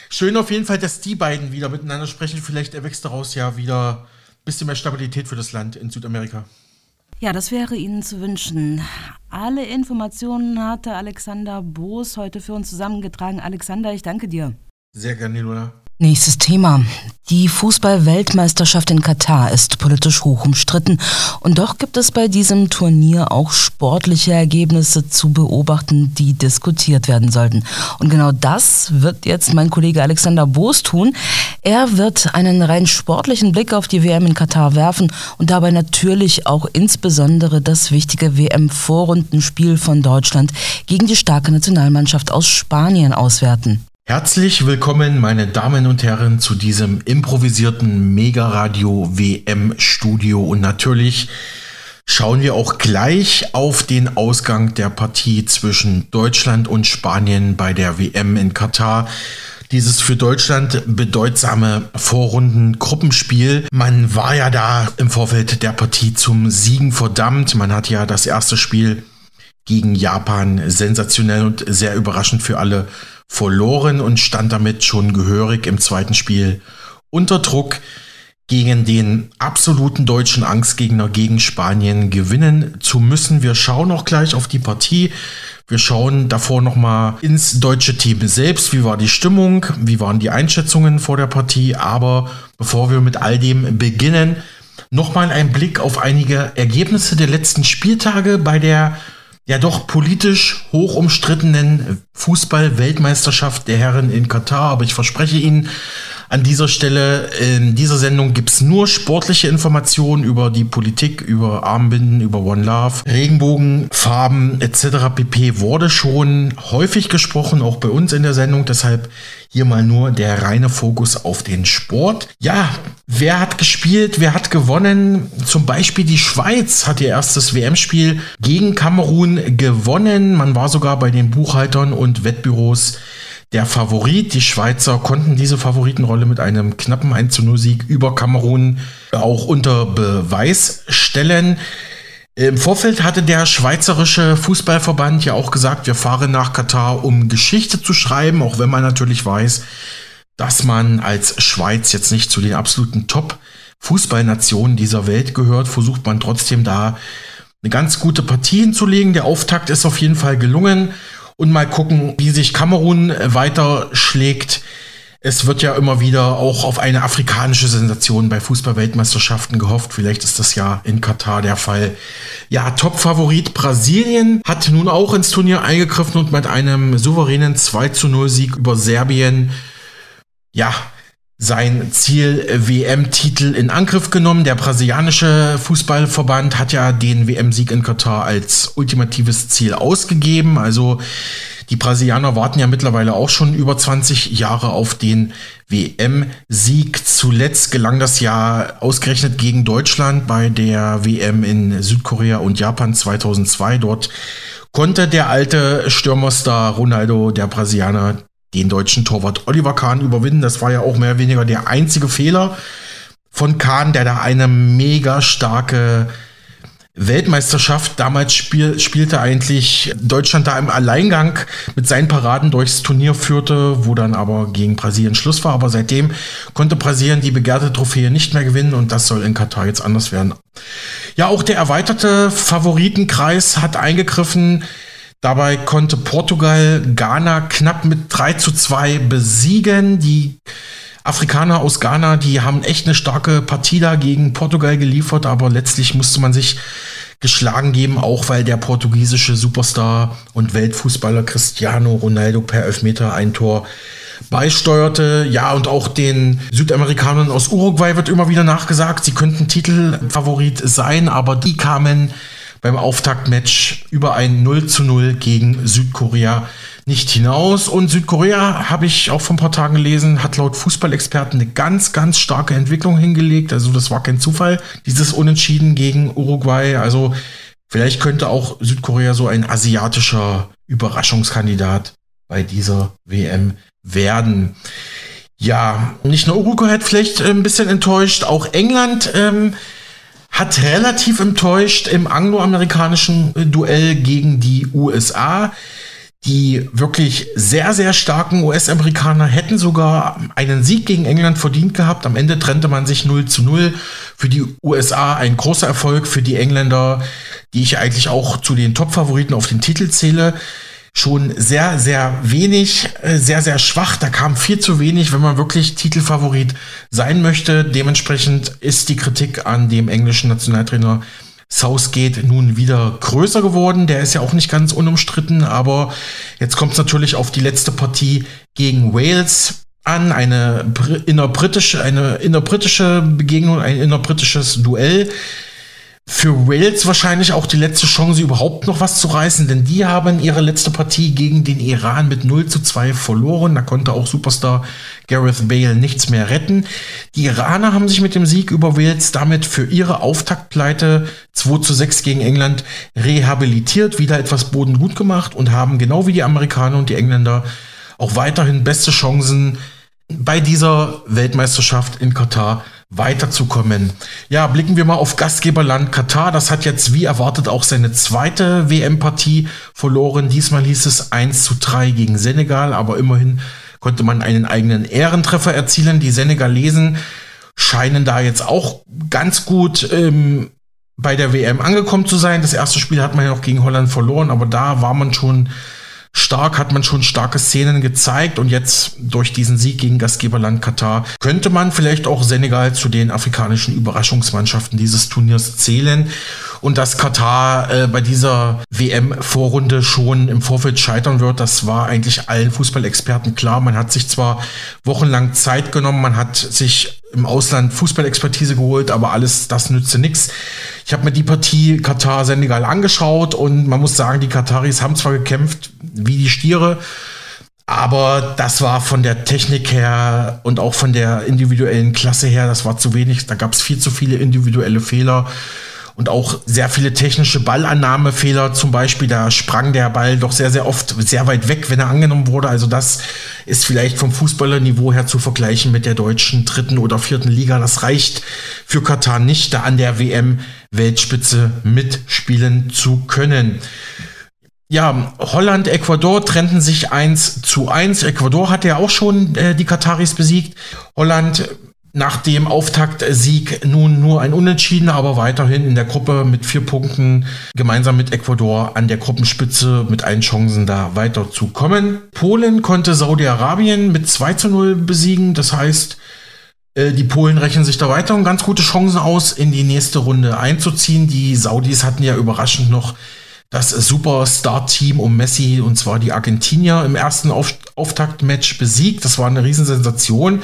Schön auf jeden Fall, dass die beiden wieder miteinander sprechen. Vielleicht erwächst daraus ja wieder ein bisschen mehr Stabilität für das Land in Südamerika. Ja, das wäre Ihnen zu wünschen. Alle Informationen hatte Alexander Boos heute für uns zusammengetragen. Alexander, ich danke dir. Sehr gerne, Luna. Nächstes Thema. Die Fußball-Weltmeisterschaft in Katar ist politisch hoch umstritten und doch gibt es bei diesem Turnier auch sportliche Ergebnisse zu beobachten, die diskutiert werden sollten. Und genau das wird jetzt mein Kollege Alexander Boos tun. Er wird einen rein sportlichen Blick auf die WM in Katar werfen und dabei natürlich auch insbesondere das wichtige WM-Vorrundenspiel von Deutschland gegen die starke Nationalmannschaft aus Spanien auswerten. Herzlich willkommen, meine Damen und Herren, zu diesem improvisierten Mega-Radio WM-Studio. Und natürlich schauen wir auch gleich auf den Ausgang der Partie zwischen Deutschland und Spanien bei der WM in Katar. Dieses für Deutschland bedeutsame Vorrunden-Gruppenspiel. Man war ja da im Vorfeld der Partie zum Siegen verdammt. Man hat ja das erste Spiel gegen Japan sensationell und sehr überraschend für alle verloren und stand damit schon gehörig im zweiten Spiel unter Druck gegen den absoluten deutschen Angstgegner gegen Spanien gewinnen zu müssen. Wir schauen auch gleich auf die Partie. Wir schauen davor nochmal ins deutsche Team selbst. Wie war die Stimmung? Wie waren die Einschätzungen vor der Partie? Aber bevor wir mit all dem beginnen, nochmal ein Blick auf einige Ergebnisse der letzten Spieltage bei der ja doch politisch hoch umstrittenen Fußball-Weltmeisterschaft der Herren in Katar. Aber ich verspreche Ihnen, an dieser Stelle, in dieser Sendung gibt es nur sportliche Informationen über die Politik, über Armbinden, über One Love, Regenbogen, Farben etc. pp. wurde schon häufig gesprochen, auch bei uns in der Sendung. Deshalb hier mal nur der reine Fokus auf den Sport. Ja, wer hat gespielt, wer hat gewonnen? Zum Beispiel die Schweiz hat ihr erstes WM-Spiel gegen Kamerun gewonnen. Man war sogar bei den Buchhaltern und Wettbüros der Favorit. Die Schweizer konnten diese Favoritenrolle mit einem knappen 1 0 Sieg über Kamerun auch unter Beweis stellen. Im Vorfeld hatte der Schweizerische Fußballverband ja auch gesagt, wir fahren nach Katar, um Geschichte zu schreiben, auch wenn man natürlich weiß, dass man als Schweiz jetzt nicht zu den absoluten Top-Fußballnationen dieser Welt gehört, versucht man trotzdem da eine ganz gute Partie hinzulegen. Der Auftakt ist auf jeden Fall gelungen und mal gucken, wie sich Kamerun äh, weiter schlägt. Es wird ja immer wieder auch auf eine afrikanische Sensation bei Fußballweltmeisterschaften gehofft. Vielleicht ist das ja in Katar der Fall. Ja, Top-Favorit Brasilien hat nun auch ins Turnier eingegriffen und mit einem souveränen 2 zu 0 Sieg über Serbien ja, sein Ziel WM-Titel in Angriff genommen. Der brasilianische Fußballverband hat ja den WM-Sieg in Katar als ultimatives Ziel ausgegeben. Also Die Brasilianer warten ja mittlerweile auch schon über 20 Jahre auf den WM-Sieg. Zuletzt gelang das ja ausgerechnet gegen Deutschland bei der WM in Südkorea und Japan 2002. Dort konnte der alte Stürmerstar Ronaldo, der Brasilianer, den deutschen Torwart Oliver Kahn überwinden. Das war ja auch mehr oder weniger der einzige Fehler von Kahn, der da eine mega starke Weltmeisterschaft. Damals spiel, spielte eigentlich Deutschland da im Alleingang mit seinen Paraden durchs Turnier führte, wo dann aber gegen Brasilien Schluss war. Aber seitdem konnte Brasilien die begehrte Trophäe nicht mehr gewinnen und das soll in Katar jetzt anders werden. Ja, auch der erweiterte Favoritenkreis hat eingegriffen. Dabei konnte Portugal Ghana knapp mit 3 zu 2 besiegen. Die Afrikaner aus Ghana, die haben echt eine starke Partie da gegen Portugal geliefert, aber letztlich musste man sich geschlagen geben, auch weil der portugiesische Superstar und Weltfußballer Cristiano Ronaldo per Elfmeter ein Tor beisteuerte. Ja, und auch den Südamerikanern aus Uruguay wird immer wieder nachgesagt, sie könnten Titelfavorit sein, aber die kamen beim Auftaktmatch über ein 0 zu 0 gegen Südkorea nicht hinaus. Und Südkorea, habe ich auch vor ein paar Tagen gelesen, hat laut Fußballexperten eine ganz, ganz starke Entwicklung hingelegt. Also das war kein Zufall, dieses Unentschieden gegen Uruguay. Also vielleicht könnte auch Südkorea so ein asiatischer Überraschungskandidat bei dieser WM werden. Ja, nicht nur Uruguay hat vielleicht ein bisschen enttäuscht, auch England ähm, hat relativ enttäuscht im angloamerikanischen Duell gegen die USA. Die wirklich sehr, sehr starken US-Amerikaner hätten sogar einen Sieg gegen England verdient gehabt. Am Ende trennte man sich 0 zu 0. Für die USA ein großer Erfolg, für die Engländer, die ich eigentlich auch zu den Top-Favoriten auf den Titel zähle schon sehr, sehr wenig, äh, sehr, sehr schwach. Da kam viel zu wenig, wenn man wirklich Titelfavorit sein möchte. Dementsprechend ist die Kritik an dem englischen Nationaltrainer Southgate nun wieder größer geworden. Der ist ja auch nicht ganz unumstritten, aber jetzt kommt es natürlich auf die letzte Partie gegen Wales an, eine innerbritische, eine innerbritische Begegnung, ein innerbritisches Duell für Wales wahrscheinlich auch die letzte Chance, überhaupt noch was zu reißen, denn die haben ihre letzte Partie gegen den Iran mit 0 zu 2 verloren. Da konnte auch Superstar Gareth Bale nichts mehr retten. Die Iraner haben sich mit dem Sieg über Wales damit für ihre Auftaktpleite 2 zu 6 gegen England rehabilitiert, wieder etwas Boden gut gemacht und haben genau wie die Amerikaner und die Engländer auch weiterhin beste Chancen bei dieser Weltmeisterschaft in Katar weiterzukommen. Ja, blicken wir mal auf Gastgeberland Katar. Das hat jetzt wie erwartet auch seine zweite WM-Partie verloren. Diesmal hieß es 1 zu 3 gegen Senegal, aber immerhin konnte man einen eigenen Ehrentreffer erzielen. Die Senegalesen scheinen da jetzt auch ganz gut ähm, bei der WM angekommen zu sein. Das erste Spiel hat man ja noch gegen Holland verloren, aber da war man schon stark, hat man schon starke Szenen gezeigt und jetzt durch diesen Sieg gegen Gastgeberland Katar könnte man vielleicht auch Senegal zu den afrikanischen Überraschungsmannschaften dieses Turniers zählen und dass Katar äh, bei dieser WM-Vorrunde schon im Vorfeld scheitern wird, das war eigentlich allen Fußballexperten klar. Man hat sich zwar wochenlang Zeit genommen, man hat sich im Ausland Fußballexpertise geholt, aber alles das nützte nichts. Ich habe mir die Partie Katar-Senegal angeschaut und man muss sagen, die Kataris haben zwar gekämpft wie die Stiere, aber das war von der Technik her und auch von der individuellen Klasse her, das war zu wenig. Da gab es viel zu viele individuelle Fehler und auch sehr viele technische Ballannahmefehler. Zum Beispiel, da sprang der Ball doch sehr, sehr oft sehr weit weg, wenn er angenommen wurde. Also das ist vielleicht vom Fußballerniveau her zu vergleichen mit der deutschen dritten oder vierten Liga. Das reicht für Katar nicht, da an der WM Weltspitze mitspielen zu können. Ja, Holland, Ecuador trennten sich 1 zu 1. Ecuador hat ja auch schon äh, die Kataris besiegt. Holland nach dem Auftaktsieg nun nur ein Unentschieden, aber weiterhin in der Gruppe mit vier Punkten gemeinsam mit Ecuador an der Gruppenspitze mit allen Chancen da weiterzukommen. Polen konnte Saudi-Arabien mit 2 zu 0 besiegen. Das heißt, äh, die Polen rechnen sich da weiter und ganz gute Chancen aus, in die nächste Runde einzuziehen. Die Saudis hatten ja überraschend noch das Superstar-Team um Messi und zwar die Argentinier im ersten Auf Auftaktmatch besiegt. Das war eine Riesensensation.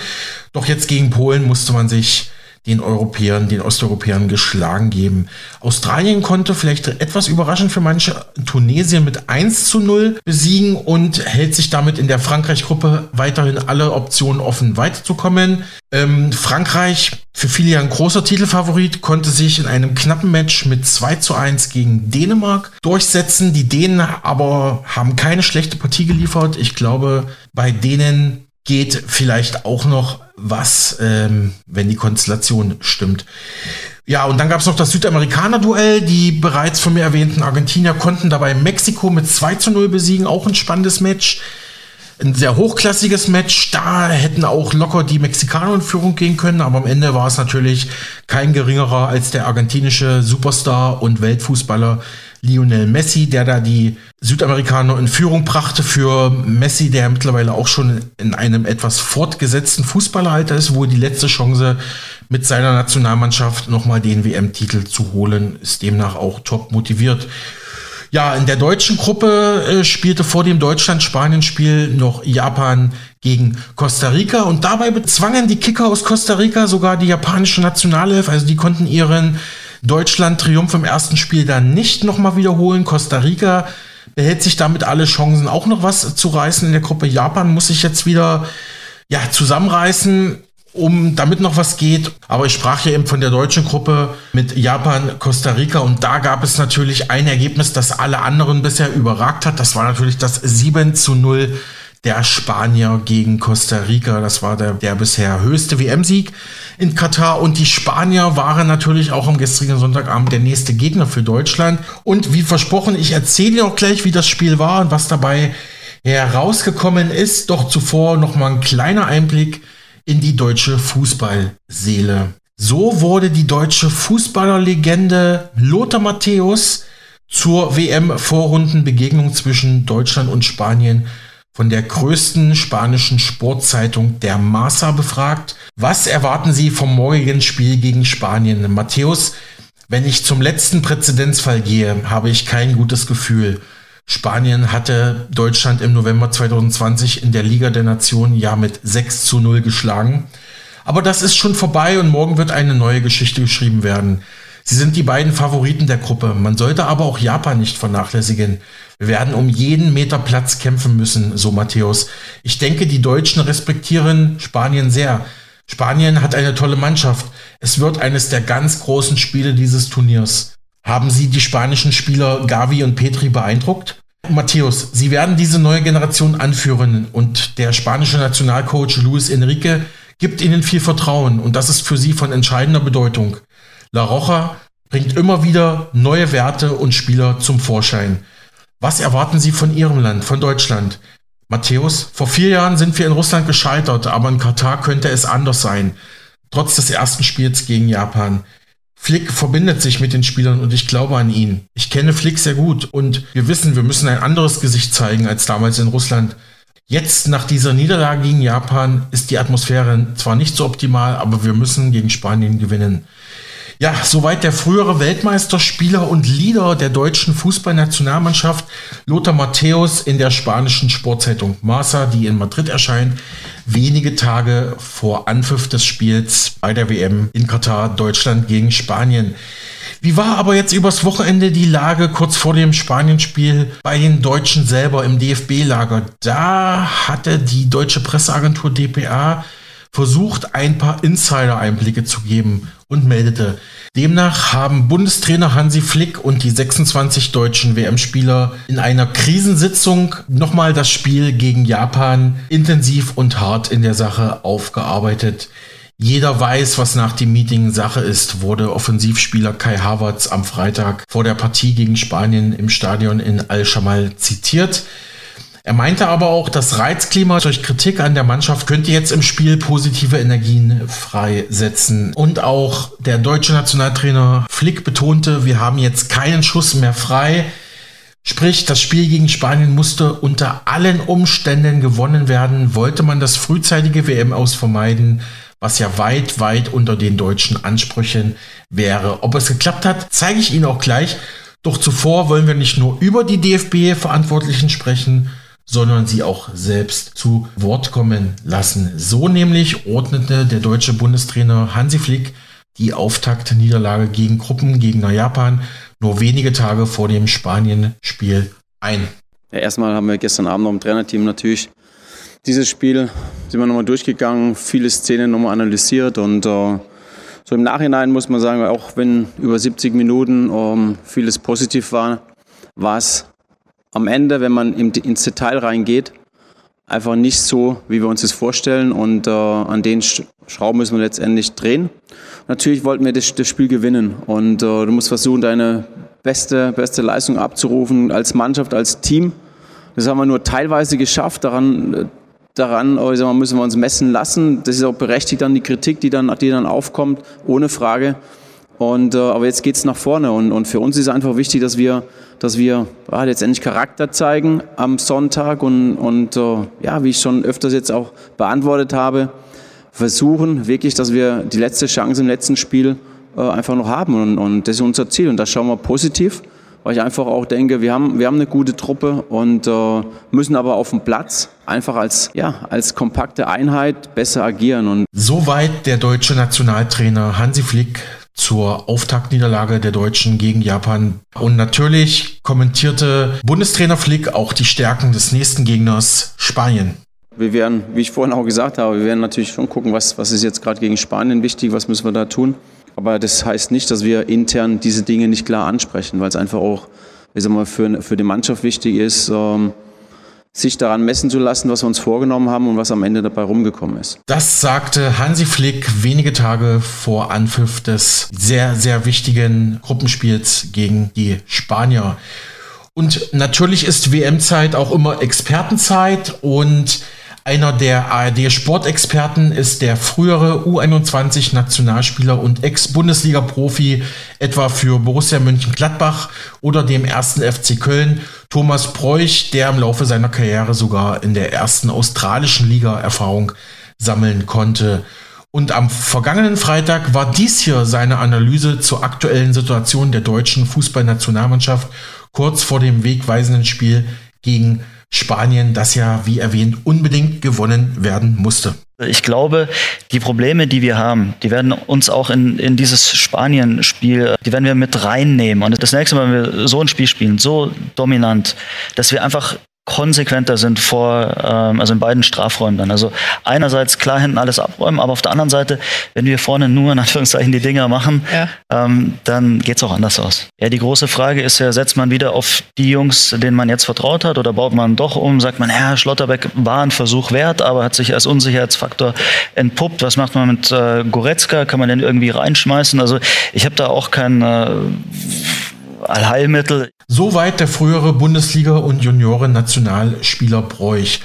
Doch jetzt gegen Polen musste man sich den Europäern, den Osteuropäern geschlagen geben. Australien konnte vielleicht etwas überraschend für manche Tunesien mit 1 zu 0 besiegen und hält sich damit in der Frankreich-Gruppe weiterhin alle Optionen offen, weiterzukommen. Ähm, Frankreich, für viele ja ein großer Titelfavorit, konnte sich in einem knappen Match mit 2 zu 1 gegen Dänemark durchsetzen. Die Dänen aber haben keine schlechte Partie geliefert. Ich glaube, bei denen geht vielleicht auch noch was, ähm, wenn die Konstellation stimmt. Ja, und dann gab es noch das Südamerikaner-Duell. Die bereits von mir erwähnten Argentinier konnten dabei Mexiko mit 2 zu 0 besiegen. Auch ein spannendes Match ein sehr hochklassiges Match. Da hätten auch locker die Mexikaner in Führung gehen können, aber am Ende war es natürlich kein geringerer als der argentinische Superstar und Weltfußballer Lionel Messi, der da die Südamerikaner in Führung brachte für Messi, der mittlerweile auch schon in einem etwas fortgesetzten Fußballeralter ist, wo die letzte Chance mit seiner Nationalmannschaft nochmal den WM-Titel zu holen, ist demnach auch top motiviert. Ja, in der deutschen Gruppe äh, spielte vor dem Deutschland-Spanien-Spiel noch Japan gegen Costa Rica und dabei bezwangen die Kicker aus Costa Rica sogar die japanische Nationalelf, also die konnten ihren Deutschland-Triumph im ersten Spiel dann nicht nochmal wiederholen. Costa Rica behält sich damit alle Chancen, auch noch was zu reißen in der Gruppe. Japan muss sich jetzt wieder ja, zusammenreißen um damit noch was geht. Aber ich sprach ja eben von der deutschen Gruppe mit Japan, Costa Rica und da gab es natürlich ein Ergebnis, das alle anderen bisher überragt hat. Das war natürlich das 7 zu 0 der Spanier gegen Costa Rica. Das war der, der bisher höchste WM-Sieg in Katar. Und die Spanier waren natürlich auch am gestrigen Sonntagabend der nächste Gegner für Deutschland. Und wie versprochen, ich erzähle auch gleich, wie das Spiel war und was dabei herausgekommen ist. Doch zuvor nochmal ein kleiner Einblick in die deutsche Fußballseele. So wurde die deutsche Fußballerlegende Lothar Matthäus zur WM-Vorrundenbegegnung zwischen Deutschland und Spanien von der größten spanischen Sportzeitung der Masa befragt. Was erwarten Sie vom morgigen Spiel gegen Spanien? Matthäus, wenn ich zum letzten Präzedenzfall gehe, habe ich kein gutes Gefühl. Spanien hatte Deutschland im November 2020 in der Liga der Nationen ja mit 6 zu 0 geschlagen. Aber das ist schon vorbei und morgen wird eine neue Geschichte geschrieben werden. Sie sind die beiden Favoriten der Gruppe. Man sollte aber auch Japan nicht vernachlässigen. Wir werden um jeden Meter Platz kämpfen müssen, so Matthäus. Ich denke, die Deutschen respektieren Spanien sehr. Spanien hat eine tolle Mannschaft. Es wird eines der ganz großen Spiele dieses Turniers. Haben Sie die spanischen Spieler Gavi und Petri beeindruckt? Matthäus, Sie werden diese neue Generation anführen und der spanische Nationalcoach Luis Enrique gibt Ihnen viel Vertrauen und das ist für Sie von entscheidender Bedeutung. La Roja bringt immer wieder neue Werte und Spieler zum Vorschein. Was erwarten Sie von Ihrem Land, von Deutschland? Matthäus, vor vier Jahren sind wir in Russland gescheitert, aber in Katar könnte es anders sein. Trotz des ersten Spiels gegen Japan. Flick verbindet sich mit den Spielern und ich glaube an ihn. Ich kenne Flick sehr gut und wir wissen, wir müssen ein anderes Gesicht zeigen als damals in Russland. Jetzt nach dieser Niederlage gegen Japan ist die Atmosphäre zwar nicht so optimal, aber wir müssen gegen Spanien gewinnen. Ja, soweit der frühere Weltmeisterspieler und Leader der deutschen Fußballnationalmannschaft Lothar Matthäus in der spanischen Sportzeitung Marca, die in Madrid erscheint, wenige Tage vor Anpfiff des Spiels bei der WM in Katar Deutschland gegen Spanien. Wie war aber jetzt übers Wochenende die Lage kurz vor dem Spanienspiel bei den Deutschen selber im DFB-Lager? Da hatte die deutsche Presseagentur dpa versucht, ein paar Insider-Einblicke zu geben und meldete, demnach haben Bundestrainer Hansi Flick und die 26 deutschen WM-Spieler in einer Krisensitzung nochmal das Spiel gegen Japan intensiv und hart in der Sache aufgearbeitet. Jeder weiß, was nach dem Meeting Sache ist, wurde Offensivspieler Kai Havertz am Freitag vor der Partie gegen Spanien im Stadion in Al-Shamal zitiert. Er meinte aber auch, das Reizklima durch Kritik an der Mannschaft könnte jetzt im Spiel positive Energien freisetzen. Und auch der deutsche Nationaltrainer Flick betonte, wir haben jetzt keinen Schuss mehr frei. Sprich, das Spiel gegen Spanien musste unter allen Umständen gewonnen werden. Wollte man das frühzeitige WM aus vermeiden, was ja weit, weit unter den deutschen Ansprüchen wäre. Ob es geklappt hat, zeige ich Ihnen auch gleich. Doch zuvor wollen wir nicht nur über die DFB-Verantwortlichen sprechen, sondern sie auch selbst zu Wort kommen lassen. So nämlich ordnete der deutsche Bundestrainer Hansi Flick die Auftaktniederlage gegen Gruppengegner Japan nur wenige Tage vor dem Spanien-Spiel ein. Ja, erstmal haben wir gestern Abend noch im Trainerteam natürlich dieses Spiel sind wir nochmal durchgegangen, viele Szenen nochmal analysiert und äh, so im Nachhinein muss man sagen, auch wenn über 70 Minuten ähm, vieles positiv war, war es am Ende, wenn man ins Detail reingeht, einfach nicht so, wie wir uns das vorstellen. Und äh, an den Schrauben müssen wir letztendlich drehen. Natürlich wollten wir das, das Spiel gewinnen. Und äh, du musst versuchen, deine beste, beste Leistung abzurufen als Mannschaft, als Team. Das haben wir nur teilweise geschafft. Daran, daran mal, müssen wir uns messen lassen. Das ist auch berechtigt dann die Kritik, die dann, die dann aufkommt, ohne Frage. Und, äh, aber jetzt geht es nach vorne. Und, und für uns ist einfach wichtig, dass wir, dass wir ja, letztendlich Charakter zeigen am Sonntag und, und äh, ja, wie ich schon öfters jetzt auch beantwortet habe, versuchen wirklich, dass wir die letzte Chance im letzten Spiel äh, einfach noch haben. Und, und das ist unser Ziel. Und da schauen wir positiv weil ich einfach auch denke, wir haben, wir haben eine gute Truppe und äh, müssen aber auf dem Platz einfach als, ja, als kompakte Einheit besser agieren. Und Soweit der deutsche Nationaltrainer Hansi Flick zur Auftaktniederlage der Deutschen gegen Japan. Und natürlich kommentierte Bundestrainer Flick auch die Stärken des nächsten Gegners Spanien. Wir werden, wie ich vorhin auch gesagt habe, wir werden natürlich schon gucken, was, was ist jetzt gerade gegen Spanien wichtig, was müssen wir da tun. Aber das heißt nicht, dass wir intern diese Dinge nicht klar ansprechen, weil es einfach auch ich sag mal, für, für die Mannschaft wichtig ist, ähm, sich daran messen zu lassen, was wir uns vorgenommen haben und was am Ende dabei rumgekommen ist. Das sagte Hansi Flick wenige Tage vor Anpfiff des sehr, sehr wichtigen Gruppenspiels gegen die Spanier. Und natürlich ist WM-Zeit auch immer Expertenzeit und einer der ARD-Sportexperten ist der frühere U21-Nationalspieler und Ex-Bundesliga-Profi, etwa für Borussia Mönchengladbach oder dem ersten FC Köln, Thomas Bräuch, der im Laufe seiner Karriere sogar in der ersten australischen Liga Erfahrung sammeln konnte. Und am vergangenen Freitag war dies hier seine Analyse zur aktuellen Situation der deutschen Fußballnationalmannschaft kurz vor dem wegweisenden Spiel gegen Spanien, das ja, wie erwähnt, unbedingt gewonnen werden musste. Ich glaube, die Probleme, die wir haben, die werden uns auch in, in dieses Spanien-Spiel, die werden wir mit reinnehmen. Und das nächste Mal, wenn wir so ein Spiel spielen, so dominant, dass wir einfach konsequenter sind vor, ähm, also in beiden Strafräumen dann. Also einerseits klar hinten alles abräumen, aber auf der anderen Seite, wenn wir vorne nur in Anführungszeichen die Dinger machen, ja. ähm, dann geht's auch anders aus. Ja, die große Frage ist ja, setzt man wieder auf die Jungs, denen man jetzt vertraut hat, oder baut man doch um, sagt man, ja, Schlotterbeck war ein Versuch wert, aber hat sich als Unsicherheitsfaktor entpuppt. Was macht man mit äh, Goretzka? Kann man den irgendwie reinschmeißen? Also ich habe da auch kein äh, Allheilmittel. Soweit der frühere Bundesliga- und Junioren-Nationalspieler Bräuch.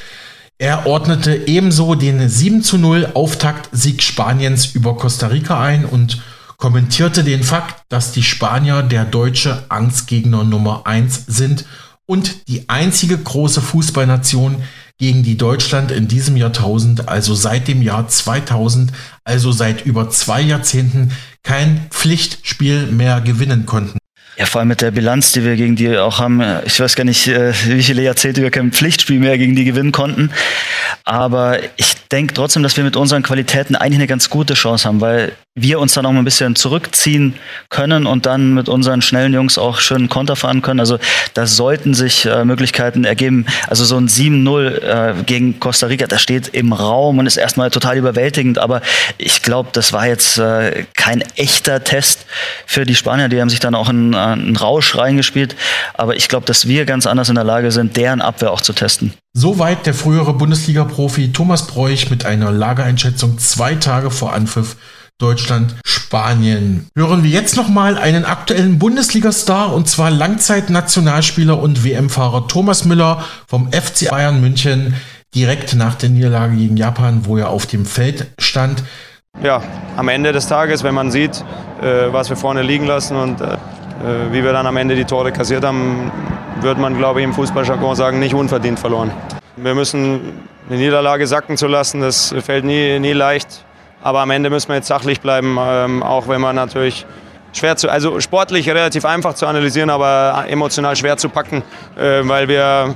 Er ordnete ebenso den 7 zu 0 Auftaktsieg Spaniens über Costa Rica ein und kommentierte den Fakt, dass die Spanier der deutsche Angstgegner Nummer 1 sind und die einzige große Fußballnation, gegen die Deutschland in diesem Jahrtausend, also seit dem Jahr 2000, also seit über zwei Jahrzehnten, kein Pflichtspiel mehr gewinnen konnten. Ja, vor allem mit der Bilanz, die wir gegen die auch haben. Ich weiß gar nicht, äh, wie viele Jahrzehnte wir kein Pflichtspiel mehr gegen die gewinnen konnten. Aber ich denke trotzdem, dass wir mit unseren Qualitäten eigentlich eine ganz gute Chance haben, weil wir uns dann auch mal ein bisschen zurückziehen können und dann mit unseren schnellen Jungs auch schön Konter fahren können. Also da sollten sich äh, Möglichkeiten ergeben. Also so ein 7-0 äh, gegen Costa Rica, das steht im Raum und ist erstmal total überwältigend. Aber ich glaube, das war jetzt äh, kein echter Test für die Spanier. Die haben sich dann auch in äh, einen Rausch reingespielt. Aber ich glaube, dass wir ganz anders in der Lage sind, deren Abwehr auch zu testen. Soweit der frühere Bundesliga-Profi Thomas Bräuch mit einer Lagereinschätzung zwei Tage vor Anpfiff Deutschland, Spanien. Hören wir jetzt nochmal einen aktuellen Bundesliga-Star und zwar Langzeit-Nationalspieler und WM-Fahrer Thomas Müller vom FC Bayern München direkt nach der Niederlage gegen Japan, wo er auf dem Feld stand. Ja, am Ende des Tages, wenn man sieht, äh, was wir vorne liegen lassen und äh, wie wir dann am Ende die Tore kassiert haben, wird man, glaube ich, im Fußballjargon sagen, nicht unverdient verloren. Wir müssen eine Niederlage sacken zu lassen, das fällt nie, nie leicht. Aber am Ende müssen wir jetzt sachlich bleiben, ähm, auch wenn man natürlich schwer zu, also sportlich relativ einfach zu analysieren, aber emotional schwer zu packen, äh, weil wir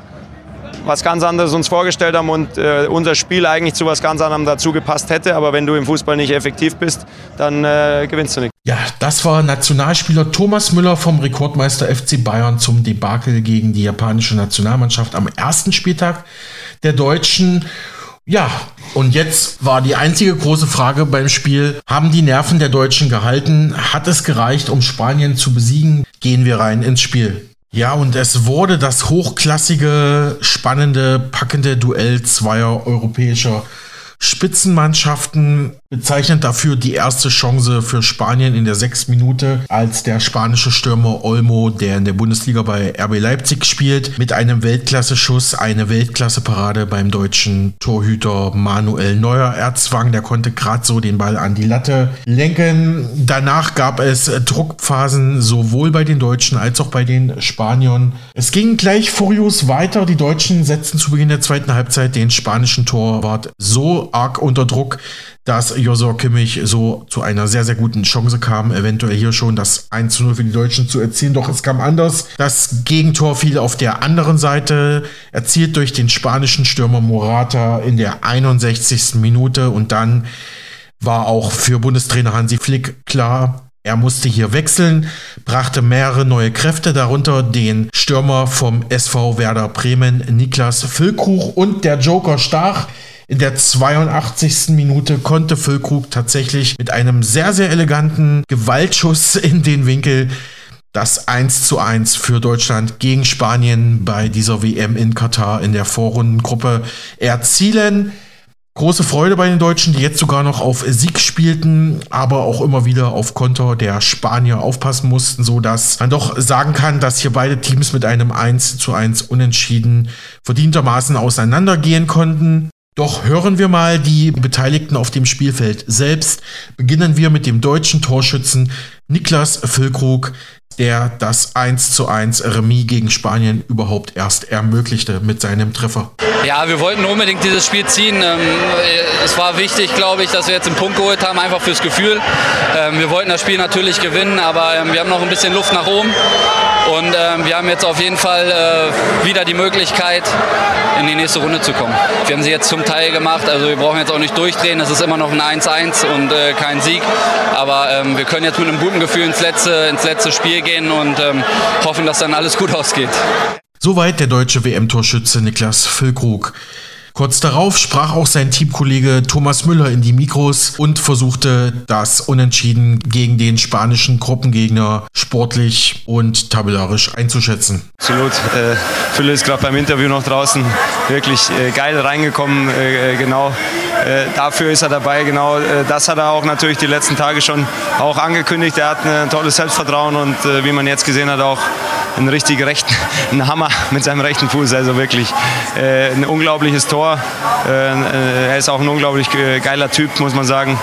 was ganz anderes uns vorgestellt haben und äh, unser Spiel eigentlich zu was ganz anderem dazu gepasst hätte. Aber wenn du im Fußball nicht effektiv bist, dann äh, gewinnst du nicht. Ja, das war Nationalspieler Thomas Müller vom Rekordmeister FC Bayern zum Debakel gegen die japanische Nationalmannschaft am ersten Spieltag der Deutschen. Ja, und jetzt war die einzige große Frage beim Spiel, haben die Nerven der Deutschen gehalten? Hat es gereicht, um Spanien zu besiegen? Gehen wir rein ins Spiel. Ja, und es wurde das hochklassige, spannende, packende Duell zweier europäischer Spitzenmannschaften bezeichnend dafür die erste Chance für Spanien in der sechs Minute, als der spanische Stürmer Olmo, der in der Bundesliga bei RB Leipzig spielt, mit einem Weltklasse-Schuss eine Weltklasse-Parade beim deutschen Torhüter Manuel Neuer erzwang. Der konnte gerade so den Ball an die Latte lenken. Danach gab es Druckphasen sowohl bei den Deutschen als auch bei den Spaniern. Es ging gleich furios weiter. Die Deutschen setzten zu Beginn der zweiten Halbzeit den spanischen Torwart so arg unter Druck, dass Josor Kimmich so zu einer sehr, sehr guten Chance kam, eventuell hier schon das 1 zu 0 für die Deutschen zu erzielen. Doch es kam anders. Das Gegentor fiel auf der anderen Seite, erzielt durch den spanischen Stürmer Morata in der 61. Minute und dann war auch für Bundestrainer Hansi Flick klar, er musste hier wechseln, brachte mehrere neue Kräfte, darunter den Stürmer vom SV Werder Bremen, Niklas Füllkrug und der Joker Stach. In der 82. Minute konnte Füllkrug tatsächlich mit einem sehr, sehr eleganten Gewaltschuss in den Winkel das 1 zu 1 für Deutschland gegen Spanien bei dieser WM in Katar in der Vorrundengruppe erzielen. Große Freude bei den Deutschen, die jetzt sogar noch auf Sieg spielten, aber auch immer wieder auf Konter der Spanier aufpassen mussten, so dass man doch sagen kann, dass hier beide Teams mit einem 1 zu 1 unentschieden verdientermaßen auseinandergehen konnten. Doch hören wir mal die Beteiligten auf dem Spielfeld selbst. Beginnen wir mit dem deutschen Torschützen Niklas Füllkrug, der das 1 zu 1 Remis gegen Spanien überhaupt erst ermöglichte mit seinem Treffer. Ja, wir wollten unbedingt dieses Spiel ziehen. Ähm, es war wichtig, glaube ich, dass wir jetzt einen Punkt geholt haben, einfach fürs Gefühl. Ähm, wir wollten das Spiel natürlich gewinnen, aber ähm, wir haben noch ein bisschen Luft nach oben. Und wir haben jetzt auf jeden Fall äh, wieder die Möglichkeit, in die nächste Runde zu kommen. Wir haben sie jetzt zum Teil gemacht, also wir brauchen jetzt auch nicht durchdrehen. Es ist immer noch ein 1-1 und äh, kein Sieg. Aber wir können jetzt mit einem guten Gefühl ins letzte, ins letzte Spiel gehen und hoffen, dass dann alles gut ausgeht. Soweit der deutsche WM-Torschütze Niklas Füllkrug. Kurz darauf sprach auch sein Teamkollege Thomas Müller in die Mikros und versuchte das Unentschieden gegen den spanischen Gruppengegner sportlich und tabellarisch einzuschätzen. Absolut. Äh, ist gerade beim Interview noch draußen wirklich äh, geil reingekommen. Äh, äh genau äh, dafür ist er dabei. Genau äh, das hat er auch natürlich die letzten Tage schon auch angekündigt. Er hat ein tolles Selbstvertrauen und wie man jetzt gesehen hat, auch einen richtig rechten einen Hammer mit seinem rechten Fuß. Also wirklich ein unglaubliches Tor Tor. Äh, er ist auch ein unglaublich geiler Typ, muss man sagen.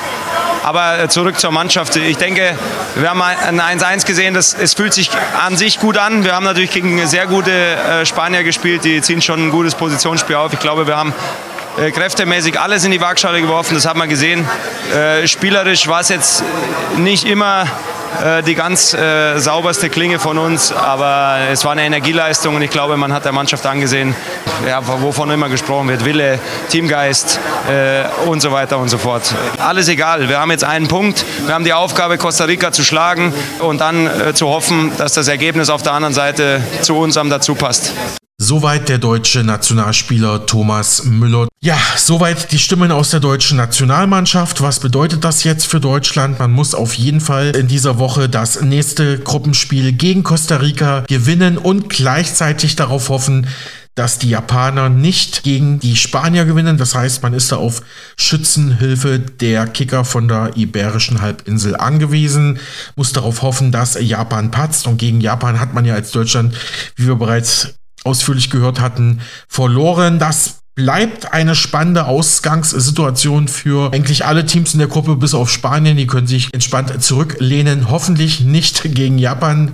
Aber äh, zurück zur Mannschaft. Ich denke, wir haben ein 1-1 gesehen. Das, es fühlt sich an sich gut an. Wir haben natürlich gegen sehr gute äh, Spanier gespielt. Die ziehen schon ein gutes Positionsspiel auf. Ich glaube, wir haben kräftemäßig alles in die Waagschale geworfen. Das hat man gesehen. spielerisch war es jetzt nicht immer äh, die ganz äh, sauberste Klinge von uns, aber es war eine Energieleistung und ich glaube, man hat der Mannschaft angesehen, ja, wovon immer gesprochen wird, Wille, Teamgeist äh, und so weiter und so fort. Alles egal, wir haben jetzt einen Punkt, wir haben die Aufgabe, Costa Rica zu schlagen und dann äh, zu hoffen, dass das Ergebnis auf der anderen Seite zu unserem dazu passt. Soweit der deutsche Nationalspieler Thomas Müller. Ja, soweit die Stimmen aus der deutschen Nationalmannschaft. Was bedeutet das jetzt für Deutschland? Man muss auf jeden Fall in dieser Woche das nächste Gruppenspiel gegen Costa Rica gewinnen und gleichzeitig darauf hoffen, dass die Japaner nicht gegen die Spanier gewinnen. Das heißt, man ist da auf Schützenhilfe der Kicker von der Iberischen Halbinsel angewiesen, muss darauf hoffen, dass Japan patzt. Und gegen Japan hat man ja als Deutschland, wie wir bereits ausführlich gehört hatten, verloren. Das bleibt eine spannende Ausgangssituation für eigentlich alle Teams in der Gruppe, bis auf Spanien. Die können sich entspannt zurücklehnen. Hoffentlich nicht gegen Japan.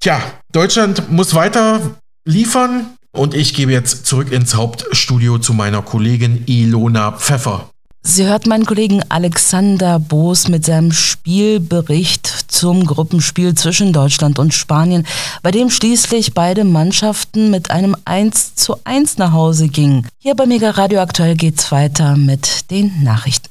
Tja, Deutschland muss weiter liefern. Und ich gebe jetzt zurück ins Hauptstudio zu meiner Kollegin Ilona Pfeffer. Sie hört meinen Kollegen Alexander Boos mit seinem Spielbericht zum Gruppenspiel zwischen Deutschland und Spanien, bei dem schließlich beide Mannschaften mit einem 1 zu 1 nach Hause gingen. Hier bei Mega Radio aktuell geht's weiter mit den Nachrichten.